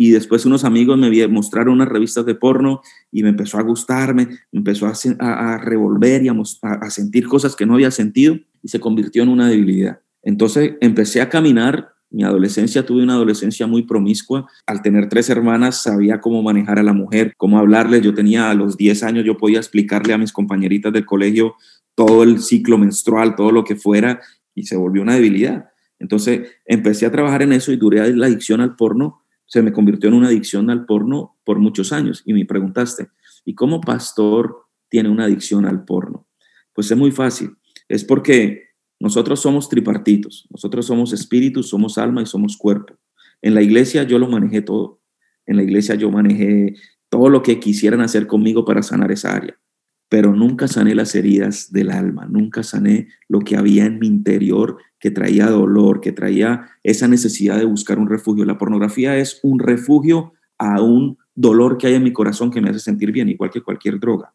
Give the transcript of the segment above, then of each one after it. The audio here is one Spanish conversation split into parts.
y después unos amigos me mostraron unas revistas de porno y me empezó a gustarme, me empezó a, revolver y a, a, sentir cosas que no había sentido y se convirtió en una debilidad. Entonces empecé a caminar, mi adolescencia tuve una adolescencia muy promiscua, al tener tres hermanas sabía cómo manejar a la mujer, cómo hablarle, yo tenía a los 10 años, yo podía explicarle a mis compañeritas del colegio todo el ciclo menstrual, todo lo que fuera y se volvió una debilidad. Entonces empecé a trabajar en eso y duré la adicción al porno se me convirtió en una adicción al porno por muchos años. Y me preguntaste, ¿y cómo pastor tiene una adicción al porno? Pues es muy fácil. Es porque nosotros somos tripartitos. Nosotros somos espíritu, somos alma y somos cuerpo. En la iglesia yo lo manejé todo. En la iglesia yo manejé todo lo que quisieran hacer conmigo para sanar esa área pero nunca sané las heridas del alma, nunca sané lo que había en mi interior que traía dolor, que traía esa necesidad de buscar un refugio. La pornografía es un refugio a un dolor que hay en mi corazón que me hace sentir bien, igual que cualquier droga.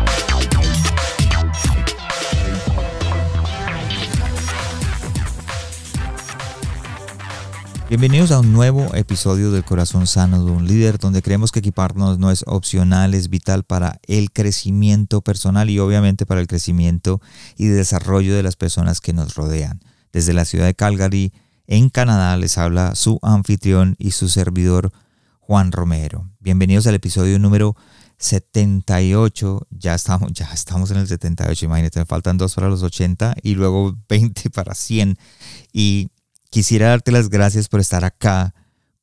Bienvenidos a un nuevo episodio del Corazón Sano de un Líder, donde creemos que equiparnos no es opcional, es vital para el crecimiento personal y obviamente para el crecimiento y desarrollo de las personas que nos rodean. Desde la ciudad de Calgary, en Canadá, les habla su anfitrión y su servidor Juan Romero. Bienvenidos al episodio número 78, ya estamos, ya estamos en el 78, imagínate, me faltan dos para los 80 y luego 20 para 100. Y Quisiera darte las gracias por estar acá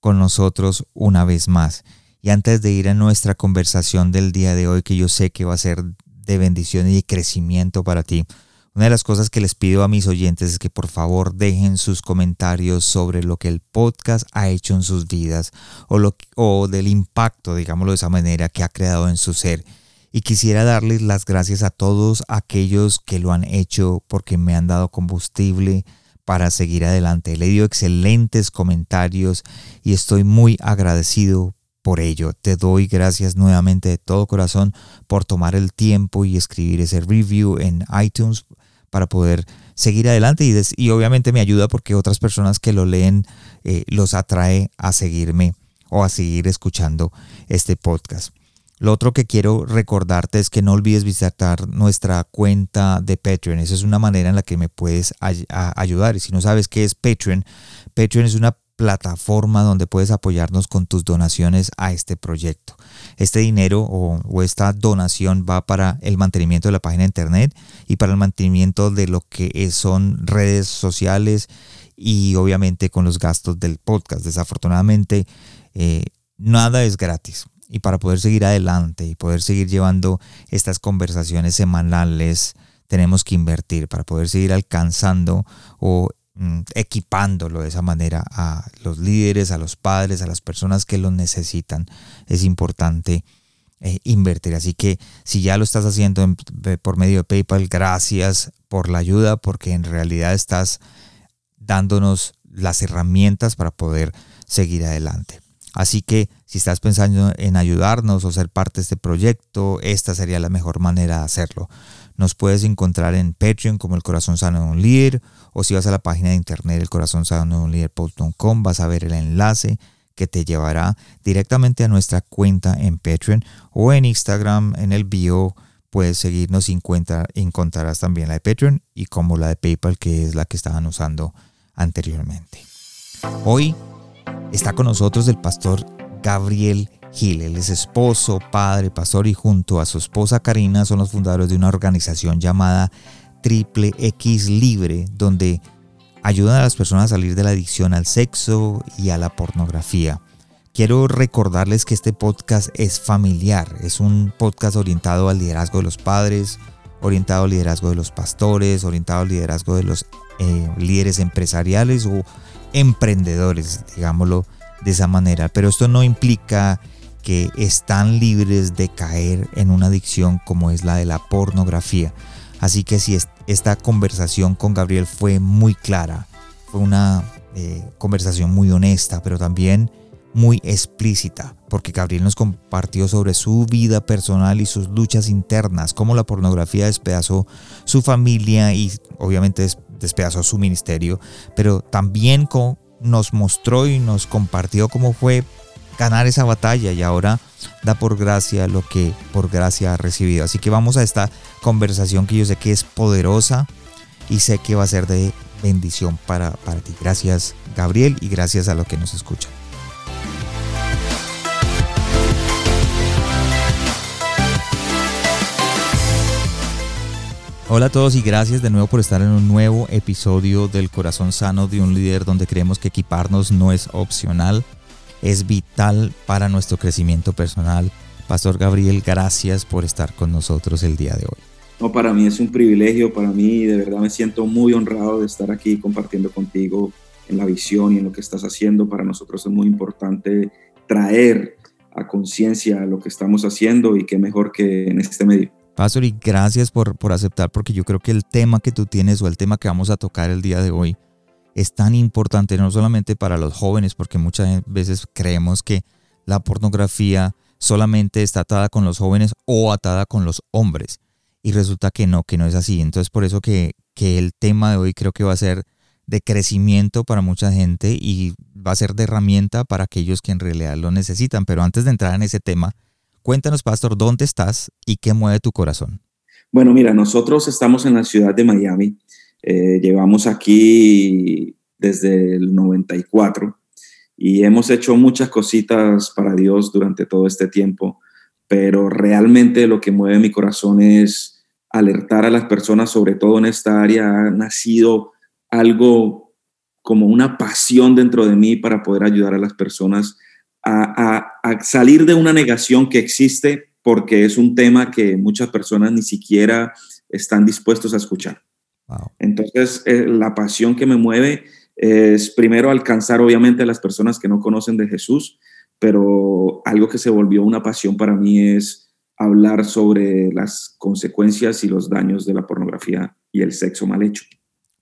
con nosotros una vez más. Y antes de ir a nuestra conversación del día de hoy, que yo sé que va a ser de bendición y de crecimiento para ti, una de las cosas que les pido a mis oyentes es que por favor dejen sus comentarios sobre lo que el podcast ha hecho en sus vidas o, lo, o del impacto, digámoslo de esa manera, que ha creado en su ser. Y quisiera darles las gracias a todos aquellos que lo han hecho porque me han dado combustible, para seguir adelante. Le dio excelentes comentarios y estoy muy agradecido por ello. Te doy gracias nuevamente de todo corazón por tomar el tiempo y escribir ese review en iTunes para poder seguir adelante y, obviamente me ayuda porque otras personas que lo leen eh, los atrae a seguirme o a seguir escuchando este podcast. Lo otro que quiero recordarte es que no olvides visitar nuestra cuenta de Patreon. Esa es una manera en la que me puedes ayudar. Y si no sabes qué es Patreon, Patreon es una plataforma donde puedes apoyarnos con tus donaciones a este proyecto. Este dinero o, esta donación va para el mantenimiento de la página de internet y para el mantenimiento de lo que son redes sociales y obviamente con los gastos del podcast. Desafortunadamente, eh, nada es gratis y para poder seguir adelante y poder seguir llevando estas conversaciones semanales, tenemos que invertir para poder seguir alcanzando o mm, equipándolo de esa manera a los líderes, a los padres, a las personas que lo necesitan. Es importante eh, invertir. Así que si ya lo estás haciendo por medio de PayPal, gracias por la ayuda porque en realidad estás dándonos las herramientas para poder seguir adelante. Así que si estás pensando en ayudarnos o ser parte de este proyecto, esta sería la mejor manera de hacerlo. Nos puedes encontrar en Patreon como El Corazón Sano de un Líder o si vas a la página de internet elcorazonsano vas a ver el enlace que te llevará directamente a nuestra cuenta en Patreon o en Instagram en el bio puedes seguirnos y encontrarás también la de Patreon y como la de PayPal que es la que estaban usando anteriormente. Hoy Está con nosotros el pastor Gabriel Gil. Él es esposo, padre, pastor y junto a su esposa Karina son los fundadores de una organización llamada Triple X Libre, donde ayudan a las personas a salir de la adicción al sexo y a la pornografía. Quiero recordarles que este podcast es familiar, es un podcast orientado al liderazgo de los padres, orientado al liderazgo de los pastores, orientado al liderazgo de los eh, líderes empresariales o emprendedores, digámoslo de esa manera. Pero esto no implica que están libres de caer en una adicción como es la de la pornografía. Así que si esta conversación con Gabriel fue muy clara, fue una eh, conversación muy honesta, pero también muy explícita, porque Gabriel nos compartió sobre su vida personal y sus luchas internas, cómo la pornografía despedazó su familia y obviamente despedazó su ministerio, pero también nos mostró y nos compartió cómo fue ganar esa batalla y ahora da por gracia lo que por gracia ha recibido. Así que vamos a esta conversación que yo sé que es poderosa y sé que va a ser de bendición para, para ti. Gracias Gabriel y gracias a los que nos escuchan. Hola a todos y gracias de nuevo por estar en un nuevo episodio del Corazón Sano de un líder donde creemos que equiparnos no es opcional, es vital para nuestro crecimiento personal. Pastor Gabriel, gracias por estar con nosotros el día de hoy. No, para mí es un privilegio, para mí de verdad me siento muy honrado de estar aquí compartiendo contigo en la visión y en lo que estás haciendo. Para nosotros es muy importante traer a conciencia lo que estamos haciendo y qué mejor que en este medio. Pastor, y gracias por, por aceptar, porque yo creo que el tema que tú tienes o el tema que vamos a tocar el día de hoy es tan importante, no solamente para los jóvenes, porque muchas veces creemos que la pornografía solamente está atada con los jóvenes o atada con los hombres. Y resulta que no, que no es así. Entonces por eso que, que el tema de hoy creo que va a ser de crecimiento para mucha gente y va a ser de herramienta para aquellos que en realidad lo necesitan. Pero antes de entrar en ese tema, Cuéntanos, pastor, ¿dónde estás y qué mueve tu corazón? Bueno, mira, nosotros estamos en la ciudad de Miami. Eh, llevamos aquí desde el 94 y hemos hecho muchas cositas para Dios durante todo este tiempo, pero realmente lo que mueve mi corazón es alertar a las personas, sobre todo en esta área, ha nacido algo como una pasión dentro de mí para poder ayudar a las personas a, salir de una negación que existe porque es un tema que muchas personas ni siquiera están dispuestos a escuchar. Entonces, eh, la pasión que me mueve es primero alcanzar obviamente a las personas que no conocen de Jesús, pero algo que se volvió una pasión para mí es hablar sobre las consecuencias y los daños de la pornografía y el sexo mal hecho.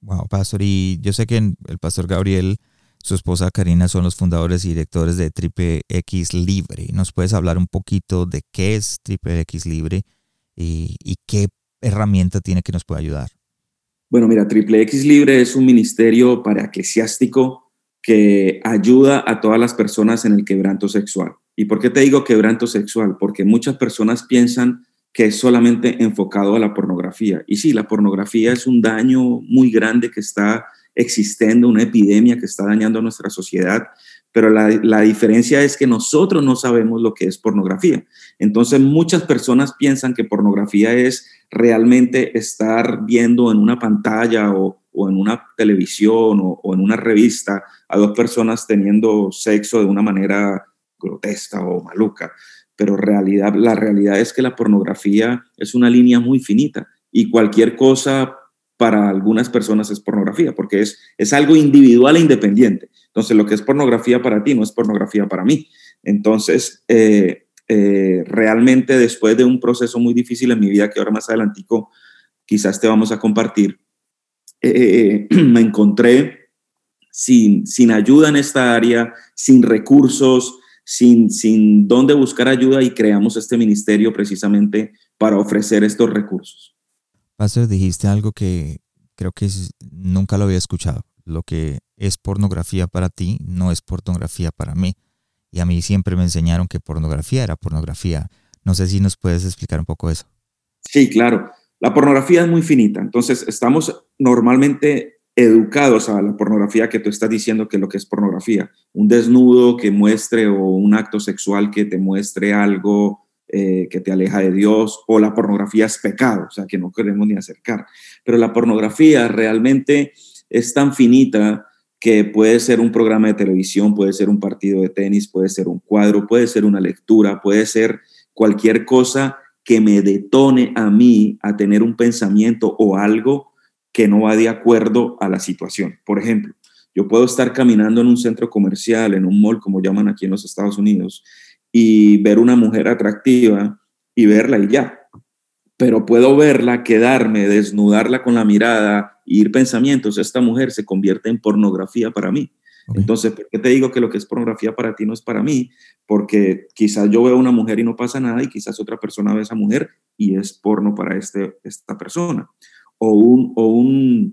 Wow, pastor, y yo sé que el pastor Gabriel su esposa Karina son los fundadores y directores de Triple X Libre. ¿Nos puedes hablar un poquito de qué es Triple X Libre y, qué herramienta tiene que nos puede ayudar? Bueno, mira, Triple X Libre es un ministerio para eclesiástico que ayuda a todas las personas en el quebranto sexual. ¿Y por qué te digo quebranto sexual? Porque muchas personas piensan que es solamente enfocado a la pornografía. Y sí, la pornografía es un daño muy grande que está existiendo, una epidemia que está dañando nuestra sociedad, pero la, diferencia es que nosotros no sabemos lo que es pornografía. Entonces muchas personas piensan que pornografía es realmente estar viendo en una pantalla o, en una televisión o, o, en una revista a dos personas teniendo sexo de una manera grotesca o maluca. Pero realidad, la realidad es que la pornografía es una línea muy finita y cualquier cosa para algunas personas es pornografía, porque es, es algo individual e independiente. Entonces, lo que es pornografía para ti no es pornografía para mí. Entonces, eh, eh, realmente después de un proceso muy difícil en mi vida, que ahora más adelantico quizás te vamos a compartir, eh, me encontré sin, sin ayuda en esta área, sin recursos, sin, sin dónde buscar ayuda y creamos este ministerio precisamente para ofrecer estos recursos. Pastor, dijiste algo que creo que nunca lo había escuchado. Lo que es pornografía para ti no es pornografía para mí. Y a mí siempre me enseñaron que pornografía era pornografía. No sé si nos puedes explicar un poco eso. Sí, claro. La pornografía es muy finita. Entonces, estamos normalmente educados a la pornografía que tú estás diciendo que lo que es pornografía. Un desnudo que muestre o un acto sexual que te muestre algo eh, que te aleja de Dios, o la pornografía es pecado, o sea, que no queremos ni acercar. Pero la pornografía realmente es tan finita que puede ser un programa de televisión, puede ser un partido de tenis, puede ser un cuadro, puede ser una lectura, puede ser cualquier cosa que me detone a mí a tener un pensamiento o algo que no va de acuerdo a la situación. Por ejemplo, yo puedo estar caminando en un centro comercial, en un mall, como llaman aquí en los Estados Unidos, y ver una mujer atractiva y verla y ya. Pero puedo verla, quedarme, desnudarla con la mirada, ir pensamientos. Esta mujer se convierte en pornografía para mí. Entonces, ¿por qué te digo que lo que es pornografía para ti no es para mí? Porque quizás yo veo una mujer y no pasa nada y quizás otra persona ve a esa mujer y es porno para este, esta persona. O un, o, un,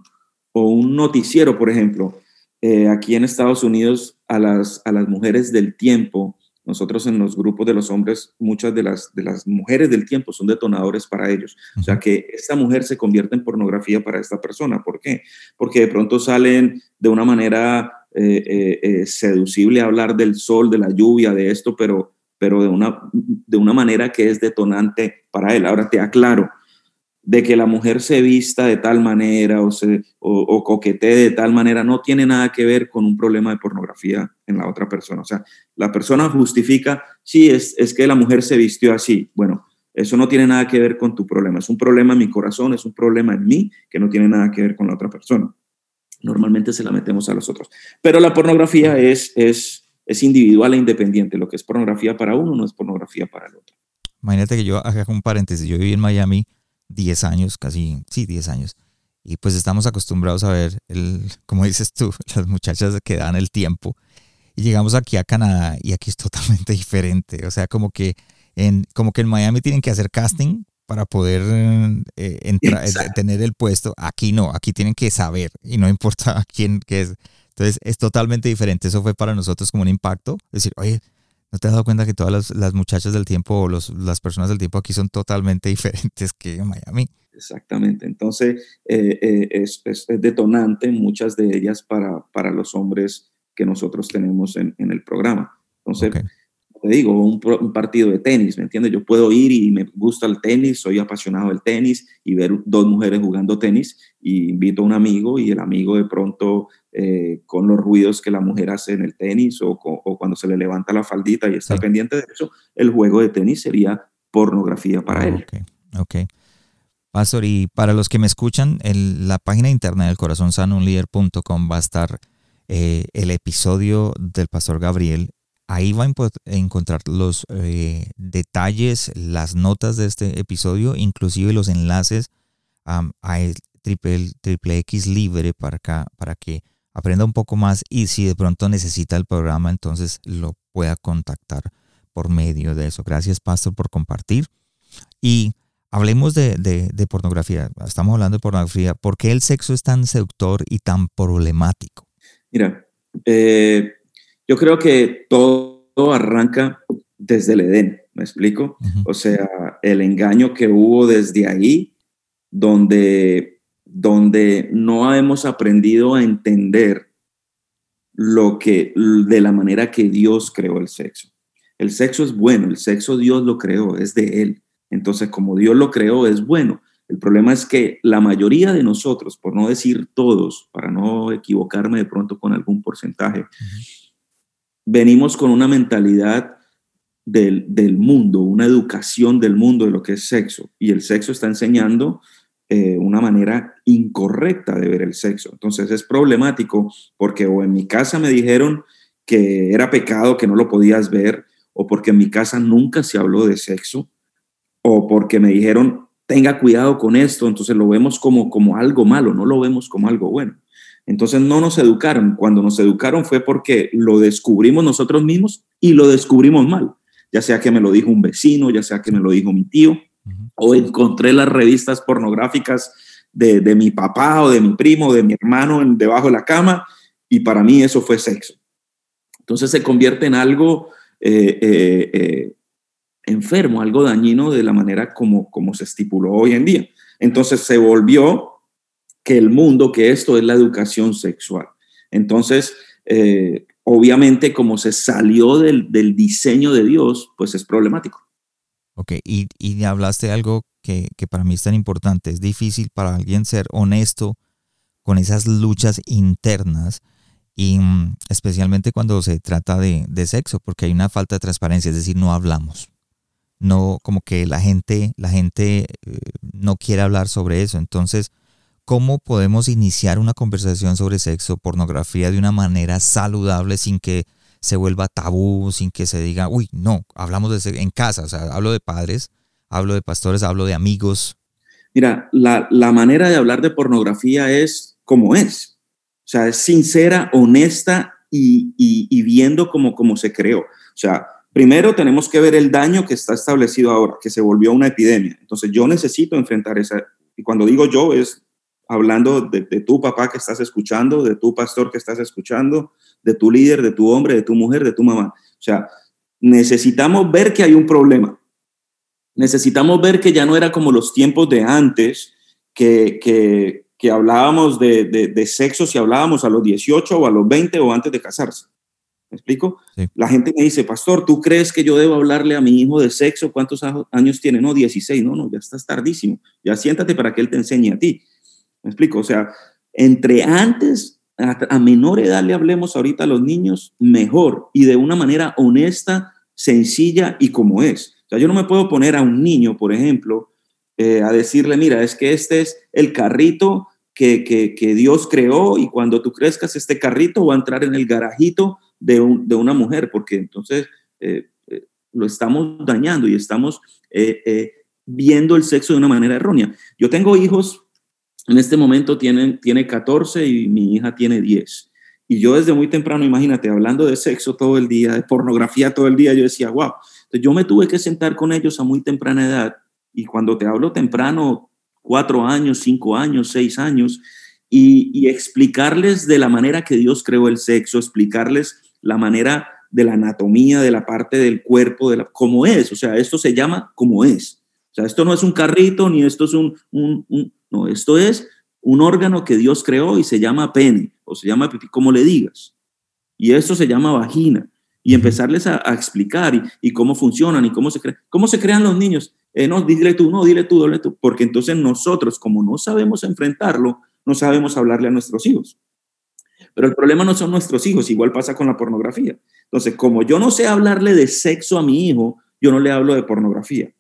o un noticiero, por ejemplo. Eh, aquí en Estados Unidos a las, a las mujeres del tiempo, nosotros en los grupos de los hombres, muchas de las, de las mujeres del tiempo son detonadores para ellos. O sea que esta mujer se convierte en pornografía para esta persona. ¿Por qué? Porque de pronto salen de una manera eh, eh, eh, seducible hablar del sol, de la lluvia, de esto, pero, pero de, una, de una manera que es detonante para él. Ahora te aclaro, de que la mujer se vista de tal manera o, se, o, coquetee de tal manera no tiene nada que ver con un problema de pornografía en la otra persona. O sea, la persona justifica, sí, es, es que la mujer se vistió así. Bueno, eso no tiene nada que ver con tu problema. Es un problema en mi corazón, es un problema en mí que no tiene nada que ver con la otra persona normalmente se la metemos a los otros. Pero la pornografía es, es, es individual e independiente. Lo que es pornografía para uno no es pornografía para el otro. Imagínate que yo haga un paréntesis. Yo viví en Miami 10 años, casi, sí, 10 años. Y pues estamos acostumbrados a ver, el, como dices tú, las muchachas que dan el tiempo. Y llegamos aquí a Canadá y aquí es totalmente diferente. O sea, como que en, como que en Miami tienen que hacer casting para poder eh, eh, tener el puesto. Aquí no, aquí tienen que saber y no importa quién qué es. Entonces es totalmente diferente. Eso fue para nosotros como un impacto. Es decir, oye, ¿no te has dado cuenta que todas las, muchachas del tiempo o los, las personas del tiempo aquí son totalmente diferentes que en Miami? Exactamente. Entonces eh, es, es, detonante muchas de ellas para, para los hombres que nosotros tenemos en, en el programa. Entonces, te digo, un, partido de tenis, ¿me entiendes? Yo puedo ir y me gusta el tenis, soy apasionado del tenis y ver dos mujeres jugando tenis y invito a un amigo y el amigo de pronto eh, con los ruidos que la mujer hace en el tenis o, cuando se le levanta la faldita y está pendiente de eso, el juego de tenis sería pornografía para él. Ok, ok. Pastor, y para los que me escuchan, la página interna del corazonsanounlider.com va a estar eh, el episodio del Pastor Gabriel Ahí va a encontrar los eh, detalles, las notas de este episodio, inclusive los enlaces a el triple, triple X libre para, acá, para que aprenda un poco más y si de pronto necesita el programa, entonces lo pueda contactar por medio de eso. Gracias, Pastor, por compartir. Y hablemos de, de pornografía. Estamos hablando de pornografía. ¿Por qué el sexo es tan seductor y tan problemático? Mira, eh, yo creo que todo, arranca desde el Edén, ¿me explico? O sea, el engaño que hubo desde ahí, donde, donde no hemos aprendido a entender lo que, de la manera que Dios creó el sexo. El sexo es bueno, el sexo Dios lo creó, es de Él. Entonces, como Dios lo creó, es bueno. El problema es que la mayoría de nosotros, por no decir todos, para no equivocarme de pronto con algún porcentaje, venimos con una mentalidad del, mundo, una educación del mundo de lo que es sexo. Y el sexo está enseñando eh, una manera incorrecta de ver el sexo. Entonces es problemático porque o en mi casa me dijeron que era pecado, que no lo podías ver, o porque en mi casa nunca se habló de sexo, o porque me dijeron, tenga cuidado con esto, entonces lo vemos como, como algo malo, no lo vemos como algo bueno. Entonces no nos educaron. Cuando nos educaron fue porque lo descubrimos nosotros mismos y lo descubrimos mal. Ya sea que me lo dijo un vecino, ya sea que me lo dijo mi tío, o encontré las revistas pornográficas de, mi papá o de mi primo o de mi hermano debajo de la cama y para mí eso fue sexo. Entonces se convierte en algo eh, eh, eh, enfermo, algo dañino de la manera como, como se estipuló hoy en día. Entonces se volvió que el mundo, que esto es la educación sexual. Entonces, obviamente, como se salió del, diseño de Dios, pues es problemático. Ok, y, y hablaste de algo que, para mí es tan importante. Es difícil para alguien ser honesto con esas luchas internas y mm, especialmente cuando se trata de, sexo, porque hay una falta de transparencia, es decir, no hablamos. No, como que la gente, la gente eh, no quiere hablar sobre eso. Entonces, ¿Cómo podemos iniciar una conversación sobre sexo, pornografía de una manera saludable sin que se vuelva tabú, sin que se diga, uy, no, hablamos de en casa, o sea, hablo de padres, hablo de pastores, hablo de amigos. Mira, la, manera de hablar de pornografía es como es, o sea, es sincera, honesta y, viendo como, como se creó. O sea, primero tenemos que ver el daño que está establecido ahora, que se volvió una epidemia. Entonces yo necesito enfrentar esa, y cuando digo yo es hablando de, tu papá que estás escuchando, de tu pastor que estás escuchando, de tu líder, de tu hombre, de tu mujer, de tu mamá. O sea, necesitamos ver que hay un problema. Necesitamos ver que ya no era como los tiempos de antes, que, que, que hablábamos de, de, sexo si hablábamos a los 18 o a los 20 o antes de casarse. ¿Me explico? La gente me dice, pastor, ¿tú crees que yo debo hablarle a mi hijo de sexo? ¿Cuántos años tiene? No, 16. No, no, ya estás tardísimo. Ya siéntate para que él te enseñe a ti. ¿Me explico? O sea, entre antes, a, menor edad le hablemos ahorita a los niños, mejor y de una manera honesta, sencilla y como es. O sea, yo no me puedo poner a un niño, por ejemplo, eh, a decirle, mira, es que este es el carrito que, que, Dios creó y cuando tú crezcas este carrito va a entrar en el garajito de, de una mujer, porque entonces eh, eh, lo estamos dañando y estamos viendo el sexo de una manera errónea. Yo tengo hijos en este momento tiene, tiene 14 y mi hija tiene 10. Y yo desde muy temprano, imagínate, hablando de sexo todo el día, de pornografía todo el día, yo decía, wow. Entonces yo me tuve que sentar con ellos a muy temprana edad. Y cuando te hablo temprano, cuatro años, cinco años, seis años, y, explicarles de la manera que Dios creó el sexo, explicarles la manera de la anatomía, de la parte del cuerpo, de la, cómo es. O sea, esto se llama como es. O sea, esto no es un carrito, ni esto es un, un no, esto es un órgano que Dios creó y se llama pene o se llama pipí, como le digas. Y esto se llama vagina. Y empezarles a, explicar y, cómo funcionan y cómo se, cómo se crean los niños. Eh, no, dile tú, no, dile tú, dile tú. Porque entonces nosotros, como no sabemos enfrentarlo, no sabemos hablarle a nuestros hijos. Pero el problema no son nuestros hijos, igual pasa con la pornografía. Entonces, como yo no sé hablarle de sexo a mi hijo, yo no le hablo de pornografía.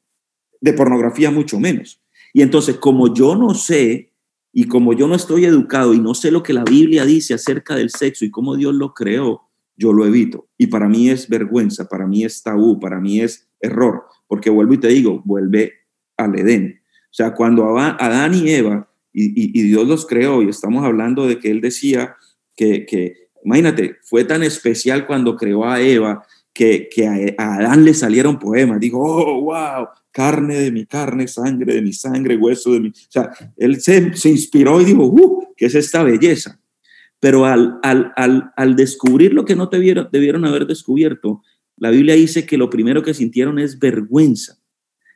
De pornografía mucho menos. Y entonces, como yo no sé y como yo no estoy educado y no sé lo que la Biblia dice acerca del sexo y cómo Dios lo creó, yo lo evito. Y para mí es vergüenza, para mí es tabú, para mí es error, porque vuelvo y te digo, vuelve al Edén. O sea, cuando Adán y Eva, y, Dios los creó, y estamos hablando de que él decía que, que, imagínate, fue tan especial cuando creó a Eva que, que a, Adán le salieron poemas. Dijo, oh, wow, carne de mi carne, sangre de mi sangre, hueso de mi... O sea, él se, inspiró y dijo, uh, ¿qué es esta belleza? Pero al, al, al, al descubrir lo que no debieron, debieron haber descubierto, la Biblia dice que lo primero que sintieron es vergüenza.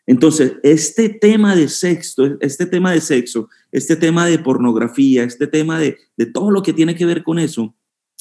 Entonces, este tema de sexo, este tema de sexo, este tema de pornografía, este tema de, de todo lo que tiene que ver con eso,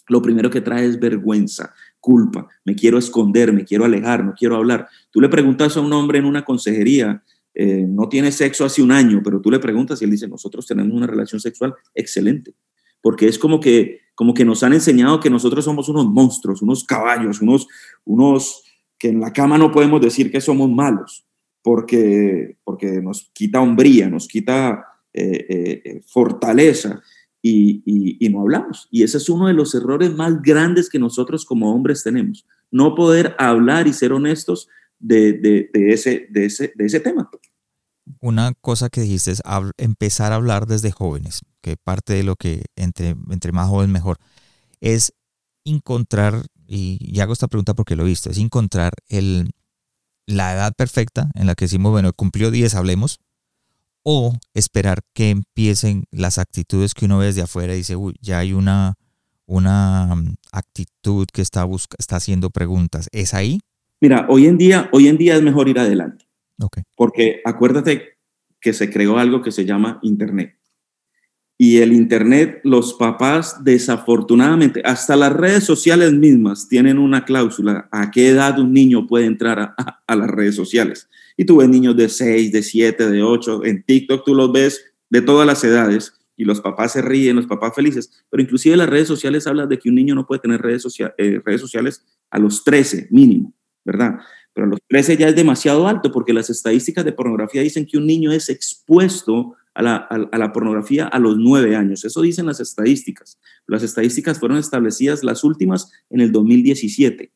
lo primero que trae es vergüenza culpa, me quiero esconder, me quiero alejar, no quiero hablar. Tú le preguntas a un hombre en una consejería, eh, no tiene sexo hace un año, pero tú le preguntas y él dice, nosotros tenemos una relación sexual excelente, porque es como que, como que nos han enseñado que nosotros somos unos monstruos, unos caballos, unos, unos que en la cama no podemos decir que somos malos, porque, porque nos quita hombría, nos quita eh, eh, fortaleza y, no hablamos. Y ese es uno de los errores más grandes que nosotros como hombres tenemos. No poder hablar y ser honestos de, ese, de, ese, de ese tema. Una cosa que dijiste es empezar a hablar desde jóvenes, que parte de lo que entre, entre más joven mejor, es encontrar, y, hago esta pregunta porque lo he visto, es encontrar el, la edad perfecta en la que decimos, bueno, cumplió 10, hablemos, o esperar que empiecen las actitudes que uno ve desde afuera y dice, uy, ya hay una, una mm, actitud que está, busca, está haciendo preguntas. ¿Es ahí? Mira, hoy en día, hoy en día es mejor ir adelante. Okay. Porque acuérdate que se creó algo que se llama Internet. Y el Internet, los papás, desafortunadamente, hasta las redes sociales mismas tienen una cláusula a qué edad un niño puede entrar a las redes sociales. Y tú ves niños de 6, de 7, de 8, en TikTok tú los ves de todas las edades y los papás se ríen, los papás felices, pero inclusive las redes sociales hablan de que un niño no puede tener redes, eh, redes sociales a los 13 mínimo, ¿verdad? Pero a los 13 ya es demasiado alto porque las estadísticas de pornografía dicen que un niño es expuesto a la, a la, pornografía a los nueve años. Eso dicen las estadísticas. Las estadísticas fueron establecidas las últimas en el 2017.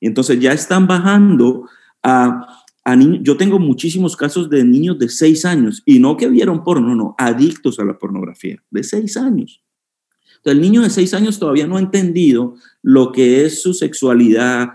Y entonces ya están bajando a, a niños. Yo tengo muchísimos casos de niños de seis años y no que vieron porno, no, adictos a la pornografía, de seis años. El niño de seis años todavía no ha entendido lo que es su sexualidad,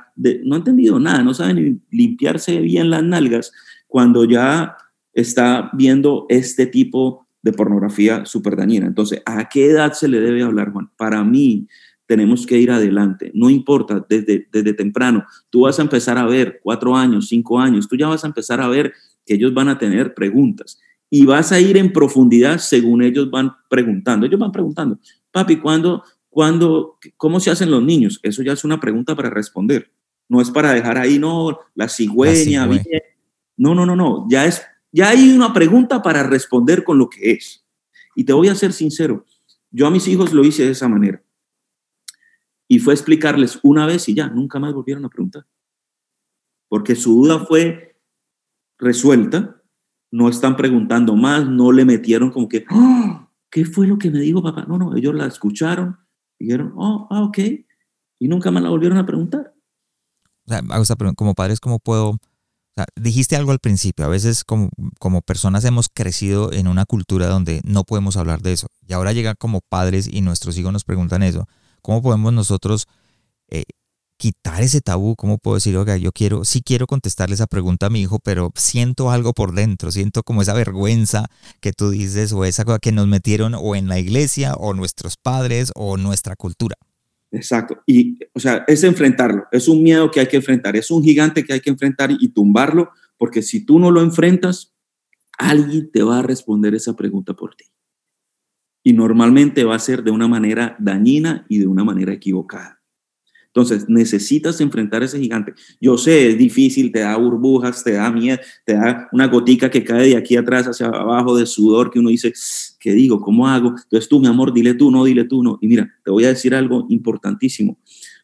no ha entendido nada, no sabe limpiarse bien las nalgas cuando ya está viendo este tipo de pornografía súper dañina. Entonces, ¿a qué edad se le debe hablar, Juan? Para mí, tenemos que ir adelante. No importa, desde, desde temprano. Tú vas a empezar a ver cuatro años, cinco años, tú ya vas a empezar a ver que ellos van a tener preguntas y vas a ir en profundidad según ellos van preguntando. Ellos van preguntando, papi, ¿cuándo, cuándo, cómo se hacen los niños? Eso ya es una pregunta para responder. No es para dejar ahí, no, la cigüeña. No, no, no, no. Ya es ya hay una pregunta para responder con lo que es. Y te voy a ser sincero, yo a mis hijos lo hice de esa manera. Y fue explicarles una vez y ya, nunca más volvieron a preguntar. Porque su duda fue resuelta, no están preguntando más, no le metieron como que, ¡Ah! ¿qué fue lo que me dijo papá? No, no, ellos la escucharon, dijeron, oh, ah, ok, y nunca más la volvieron a preguntar. O sea, como padres, ¿cómo puedo dijiste algo al principio, a veces como, como personas hemos crecido en una cultura donde no podemos hablar de eso. Y ahora llega como padres y nuestros hijos nos preguntan eso. ¿Cómo podemos nosotros eh, quitar ese tabú? ¿Cómo puedo decir, oiga, yo quiero, sí quiero contestarle esa pregunta a mi hijo, pero siento algo por dentro, siento como esa vergüenza que tú dices o esa cosa que nos metieron o en la iglesia o nuestros padres o nuestra cultura? Exacto. Y, o sea, es enfrentarlo. Es un miedo que hay que enfrentar. Es un gigante que hay que enfrentar y, tumbarlo, porque si tú no lo enfrentas, alguien te va a responder esa pregunta por ti. Y normalmente va a ser de una manera dañina y de una manera equivocada. Entonces, necesitas enfrentar a ese gigante. Yo sé, es difícil, te da burbujas, te da miedo, te da una gotica que cae de aquí atrás hacia abajo de sudor que uno dice, ¿qué digo? ¿Cómo hago? Entonces tú, mi amor, dile tú, no, dile tú, no. Y mira, te voy a decir algo importantísimo.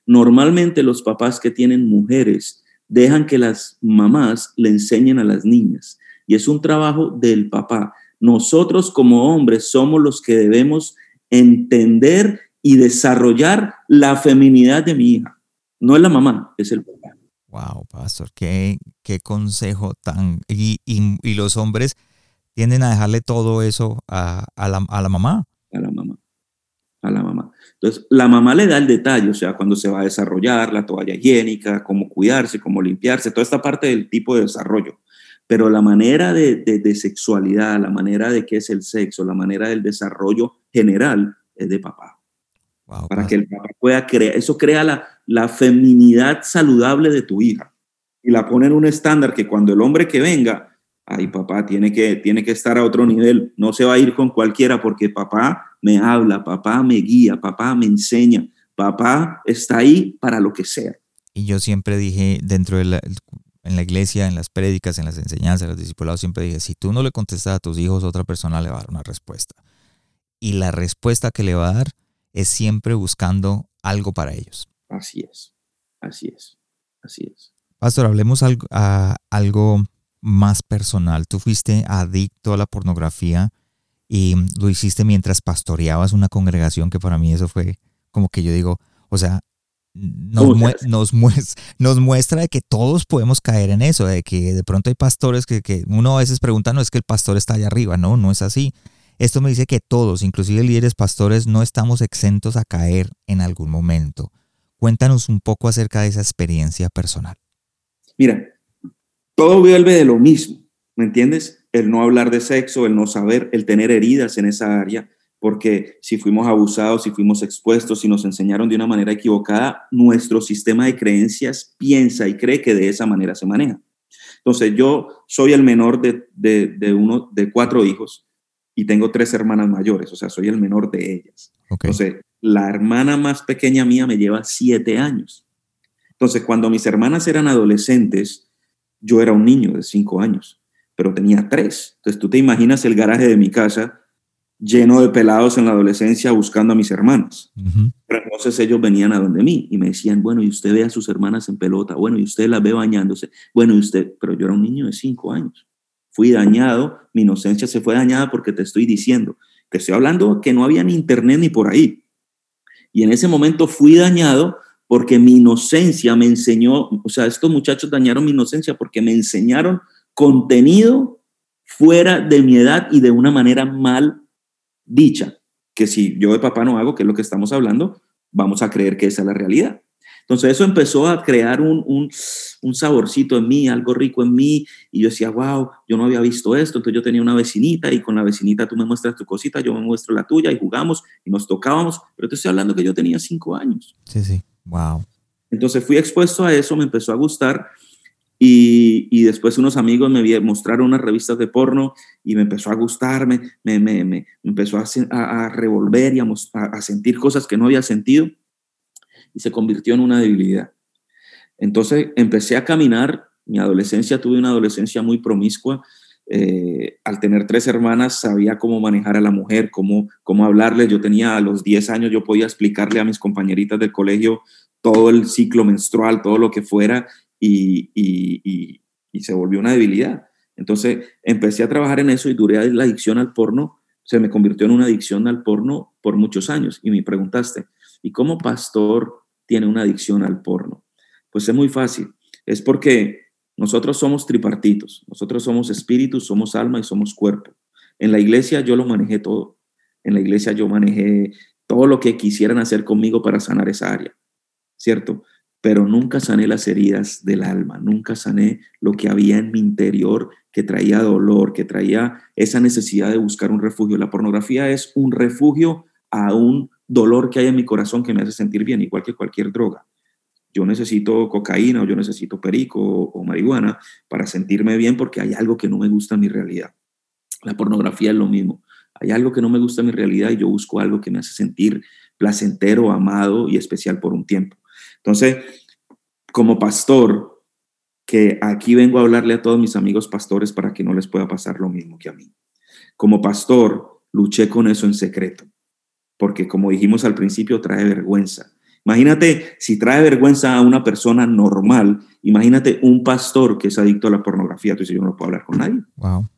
Normalmente los papás que tienen mujeres dejan que las mamás le enseñen a las niñas. Y es un trabajo del papá. Nosotros como hombres somos los que debemos entender y desarrollar la feminidad de mi hija. No es la mamá, es el papá. Wow, pastor, qué, qué consejo tan... Y, y, los hombres tienden a dejarle todo eso a, a, la, a la mamá. A la mamá, a la mamá. Entonces, la mamá le da el detalle, o sea, cuando se va a desarrollar, la toalla higiénica, cómo cuidarse, cómo limpiarse, toda esta parte del tipo de desarrollo. Pero la manera de, de, de sexualidad, la manera de qué es el sexo, la manera del desarrollo general es de papá para que el papá pueda crear, eso crea la, la feminidad saludable de tu hija y la pone en un estándar que cuando el hombre que venga, ay papá, tiene que, tiene que estar a otro nivel, no se va a ir con cualquiera porque papá me habla, papá me guía, papá me enseña, papá está ahí para lo que sea. Y yo siempre dije dentro de la, en la iglesia, en las prédicas, en las enseñanzas, en los discipulados, siempre dije, si tú no le contestas a tus hijos, otra persona le va a dar una respuesta. Y la respuesta que le va a dar es siempre buscando algo para ellos. Así es, así es, así es. Pastor, hablemos algo, algo más personal. Tú fuiste adicto a la pornografía y lo hiciste mientras pastoreabas una congregación que para mí eso fue como que yo digo, o sea, nos, nos, nos, muestra de que todos podemos caer en eso, de que de pronto hay pastores que, que, uno a veces pregunta, no es que el pastor está allá arriba, no, no es así. Esto me dice que todos, inclusive líderes pastores, no estamos exentos a caer en algún momento. Cuéntanos un poco acerca de esa experiencia personal. Mira, todo vuelve de lo mismo, ¿me entiendes? El no hablar de sexo, el no saber, el tener heridas en esa área, porque si fuimos abusados, si fuimos expuestos, si nos enseñaron de una manera equivocada, nuestro sistema de creencias piensa y cree que de esa manera se maneja. Entonces, yo soy el menor de, de uno de cuatro hijos y tengo tres hermanas mayores, o sea, soy el menor de ellas. Entonces, la hermana más pequeña mía me lleva siete años. Entonces, cuando mis hermanas eran adolescentes, yo era un niño de cinco años, pero tenía tres. Entonces, tú te imaginas el garaje de mi casa lleno de pelados en la adolescencia buscando a mis hermanas. Pero entonces ellos venían a donde mí y me decían, bueno, y usted ve a sus hermanas en pelota, bueno, y usted las ve bañándose, bueno, y usted, pero yo era un niño de cinco años fui dañado, mi inocencia se fue dañada porque te estoy diciendo, te estoy hablando que no había ni internet ni por ahí. Y en ese momento fui dañado porque mi inocencia me enseñó, o sea, estos muchachos dañaron mi inocencia porque me enseñaron contenido fuera de mi edad y de una manera mal dicha, que si yo de papá no hago, que es lo que estamos hablando, vamos a creer que esa es la realidad. Entonces eso empezó a crear un, un, saborcito en mí, algo rico en mí, y yo decía, wow, yo no había visto esto, entonces yo tenía una vecinita y con la vecinita tú me muestras tu cosita, yo me muestro la tuya y jugamos y nos tocábamos, pero te estoy hablando que yo tenía cinco años. Sí, sí, wow. Entonces fui expuesto a eso, me empezó a gustar y, y, después unos amigos me mostraron unas revistas de porno y me empezó a gustar, me, me, me, empezó a, a, revolver y a, sentir cosas que no había sentido y se convirtió en una debilidad. Entonces empecé a caminar, mi adolescencia, tuve una adolescencia muy promiscua. Eh, al tener tres hermanas sabía cómo manejar a la mujer, cómo, cómo hablarles. Yo tenía a los 10 años, yo podía explicarle a mis compañeritas del colegio todo el ciclo menstrual, todo lo que fuera, y, y, y se volvió una debilidad. Entonces empecé a trabajar en eso y duré la adicción al porno, se me convirtió en una adicción al porno por muchos años. Y me preguntaste, ¿y cómo pastor tiene una adicción al porno? Pues es muy fácil. Es porque nosotros somos tripartitos. Nosotros somos espíritu, somos alma y somos cuerpo. En la iglesia yo lo manejé todo. En la iglesia yo manejé todo lo que quisieran hacer conmigo para sanar esa área, ¿cierto? Pero nunca sané las heridas del alma, nunca sané lo que había en mi interior que traía dolor, que traía esa necesidad de buscar un refugio. La pornografía es un refugio a un dolor que hay en mi corazón que me hace sentir bien, igual que cualquier droga. Yo necesito cocaína o yo necesito perico o, marihuana para sentirme bien porque hay algo que no me gusta en mi realidad. La pornografía es lo mismo. Hay algo que no me gusta en mi realidad y yo busco algo que me hace sentir placentero, amado y especial por un tiempo. Entonces, como pastor, que aquí vengo a hablarle a todos mis amigos pastores para que no les pueda pasar lo mismo que a mí. Como pastor, luché con eso en secreto porque como dijimos al principio, trae vergüenza. Imagínate si trae vergüenza a una persona normal, imagínate un pastor que es adicto a la pornografía, tú dices, yo no puedo hablar con nadie. Wow.